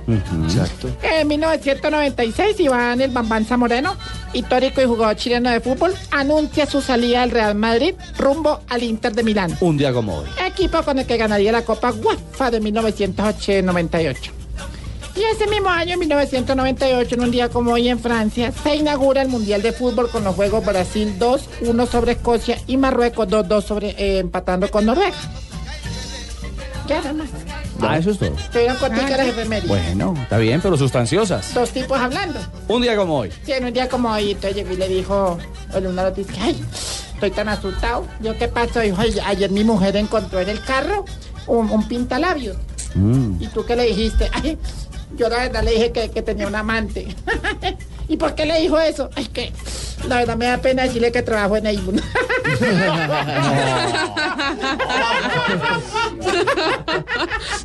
Exacto. En 1996, Iván el Bambán Zamoreno, histórico y jugador chileno de fútbol, anuncia su salida del Real Madrid rumbo al Inter de Milán, Un día como hoy. equipo con el que ganaría la Copa UEFA de 1998. Y ese mismo año, en 1998, en un día como hoy en Francia, se inaugura el Mundial de Fútbol con los Juegos Brasil 2, 1 sobre Escocia y Marruecos 2-2 sobre eh, empatando con Noruega. Ya nada más. Ah, eso es todo. Corticas las efemérides. Bueno, está bien, pero sustanciosas. Dos tipos hablando. Un día como hoy. Sí, en un día como hoy, entonces llegó y le dijo en una noticia, ay, estoy tan asustado. ¿Yo qué pasó? Dijo, "Ay, ayer mi mujer encontró en el carro un, un pintalabios. Mm. ¿Y tú qué le dijiste? Ay, yo la verdad le dije que, que tenía un amante. [LAUGHS] ¿Y por qué le dijo eso? Ay, que la verdad me da pena decirle que trabajo en Avon. [LAUGHS]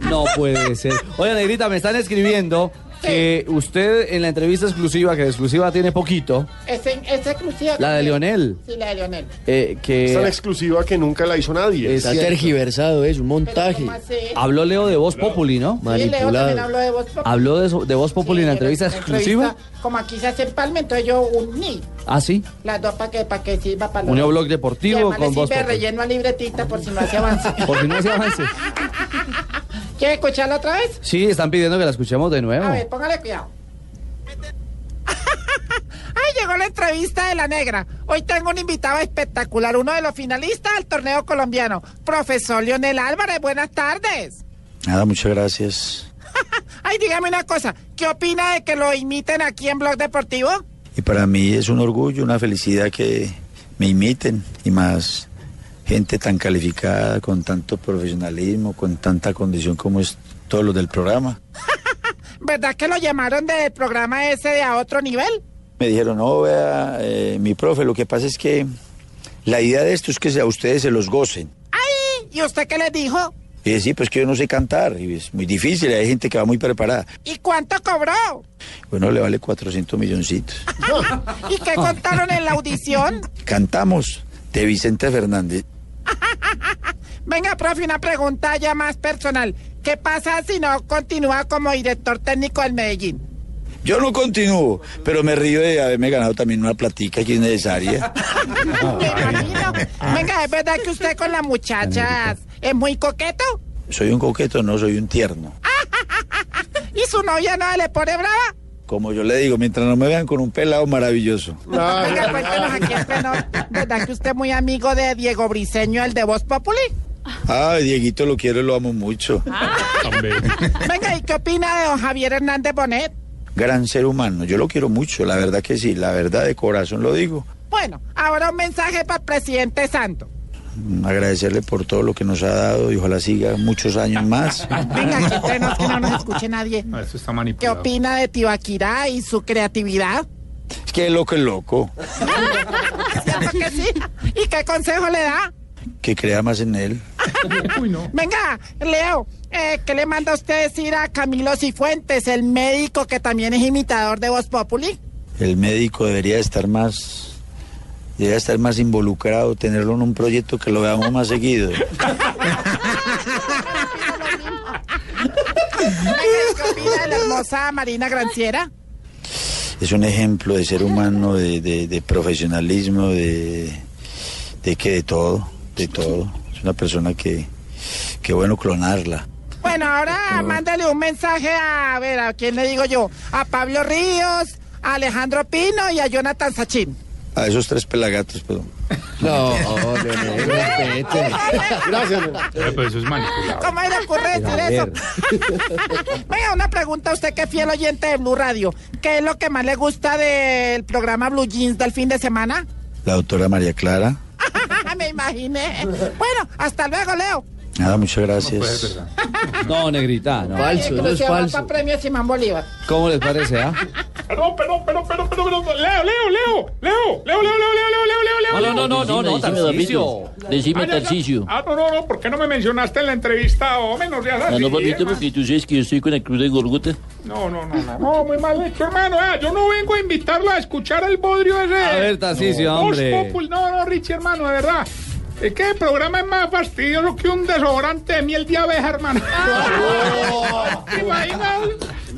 No puede ser. Oye, Negrita, me están escribiendo que usted en la entrevista exclusiva, que de exclusiva tiene poquito, Ese, ese exclusiva. La de Lionel. Sí, la de Lionel. eh, que Es tan exclusiva que nunca la hizo nadie. Es Está cierto. tergiversado, es un montaje. Habló Leo de Voz Populi, ¿no? Sí, Leo también Manipulado. habló de voz. Populi. Habló de, Voz Populi en la entrevista en la exclusiva. entrevista, como aquí se hace en Palma, entonces yo uní ¿Ah, sí? Las dos para que, para que sirva para Unión Blog Deportivo con vos. vos. relleno a libretita por si no hace avance. [LAUGHS] Por si no hace avance. [LAUGHS] ¿Quiere escucharla otra vez? Sí, están pidiendo que la escuchemos de nuevo. A ver, póngale cuidado. [LAUGHS] Ay, llegó la entrevista de la negra. Hoy tengo un invitado espectacular, uno de los finalistas del torneo colombiano, profesor Leonel Álvarez. Buenas tardes. Nada, muchas gracias. Ay, dígame una cosa, ¿qué opina de que lo imiten aquí en Blog Deportivo? Y para mí es un orgullo, una felicidad que me imiten y más gente tan calificada, con tanto profesionalismo, con tanta condición como es todo lo del programa. [LAUGHS] ¿Verdad que lo llamaron del programa ese de a otro nivel? Me dijeron, no, vea, eh, mi profe, lo que pasa es que la idea de esto es que a ustedes se los gocen. ¡Ay! ¿Y usted qué les dijo? Y dije, sí, pues que yo no sé cantar, y es muy difícil, hay gente que va muy preparada. ¿Y cuánto cobró? Bueno, le vale 400 milloncitos. [LAUGHS] ¿Y qué contaron en la audición? Cantamos de Vicente Fernández. [LAUGHS] Venga, profe, una pregunta ya más personal. ¿Qué pasa si no continúa como director técnico del Medellín? Yo no continúo, pero me río de haberme ganado también una platica que es necesaria. Venga, ¿es verdad que usted con las muchachas es muy coqueto? Soy un coqueto, no soy un tierno. [LAUGHS] ¿Y su novia no le pone brava? Como yo le digo, mientras no me vean con un pelado maravilloso. [LAUGHS] Venga, cuéntenos aquí en pleno. ¿Verdad que usted es muy amigo de Diego Briseño, el de Voz Populi? Ay, Dieguito lo quiero y lo amo mucho. Venga, ¿y qué opina de don Javier Hernández Bonet? Gran ser humano, yo lo quiero mucho, la verdad que sí, la verdad de corazón lo digo. Bueno, ahora un mensaje para el presidente Santo. Mm, Agradecerle por todo lo que nos ha dado y ojalá siga muchos años más. [LAUGHS] Venga, aquí entre nos que no nos escuche nadie. Eso está ¿Qué opina de Tibaquirá y su creatividad? Es que es loco es loco, [LAUGHS] ¿Cierto que sí? ¿Y qué consejo le da? que crea más en él. [LAUGHS] Venga, Leo, eh, ¿qué le manda usted decir a Camilo Cifuentes, el médico que también es imitador de Voz Populi? El médico debería estar más, debería estar más involucrado, tenerlo en un proyecto que lo veamos más seguido. [LAUGHS] Venga, ¿qué opina de la hermosa Marina Granciera? Es un ejemplo de ser humano, de, de- de profesionalismo, de, de que de todo, de todo. Es una persona que, que bueno clonarla. Bueno, ahora mándale un mensaje a, a ver, ¿a quién le digo yo? A Pablo Ríos, a Alejandro Pino y a Jonathan Sachin. A esos tres pelagatos, perdón. No, Leonel, [LAUGHS] respete. Gracias. Pero eso es manipulado. ¿Cómo le ocurre decir eso? Venga, [LAUGHS] una pregunta a usted que es fiel oyente de Blue Radio. ¿Qué es lo que más le gusta del programa Blue Jeans del fin de semana? La doctora María Clara. [LAUGHS] Me imaginé. Bueno, hasta luego, Leo. Nada, muchas gracias. No, negrita, no. para premio Simón Bolívar. ¿Cómo les parece, ah? Perdón, perdón, perdón, perdón, perdón, perdón. Leo, Leo, Leo, Leo, Leo, Leo, Leo, Leo, Leo, Leo, Leo, Leo. No, no, no, no, no, Decime, Tarcisio. Decime, Ah, ya, ya. Ah, no, no, no, ¿por qué no me mencionaste en la entrevista o menos Ah, así? no, papito, porque tú sabes que yo estoy con la cruz de Gorgota. No, no, no, no, no, muy mal hecho, hermano. Ah, yo no vengo a invitarlo a escuchar el bodrio ese. A ver, hombre. No, no, Richie, hermano, de verdad. Es que el programa es más fastidioso que un desodorante de miel de abeja, hermano. [LAUGHS]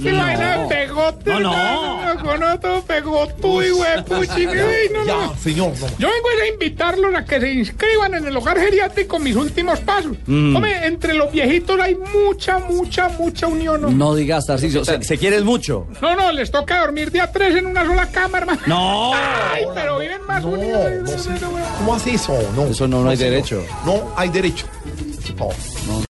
¿Te imaginas? ¿Te imaginas el pegote? No, no. Con otro pegotudo y huepuchi. Ay, no, no. señor, no. Yo vengo a invitarlos a que se inscriban en el hogar geriátrico mis últimos pasos. Mm. Hombre, entre los viejitos hay mucha, mucha, mucha unión. ¿no? No digas, Tarcisio. Se, se quieren mucho. No, no, les toca dormir de a tres en una sola cama, hermano. No. Ay, pero viven más unidos. ¿Cómo hace eso? No. Eso no, no hay señor. derecho. No hay derecho. No.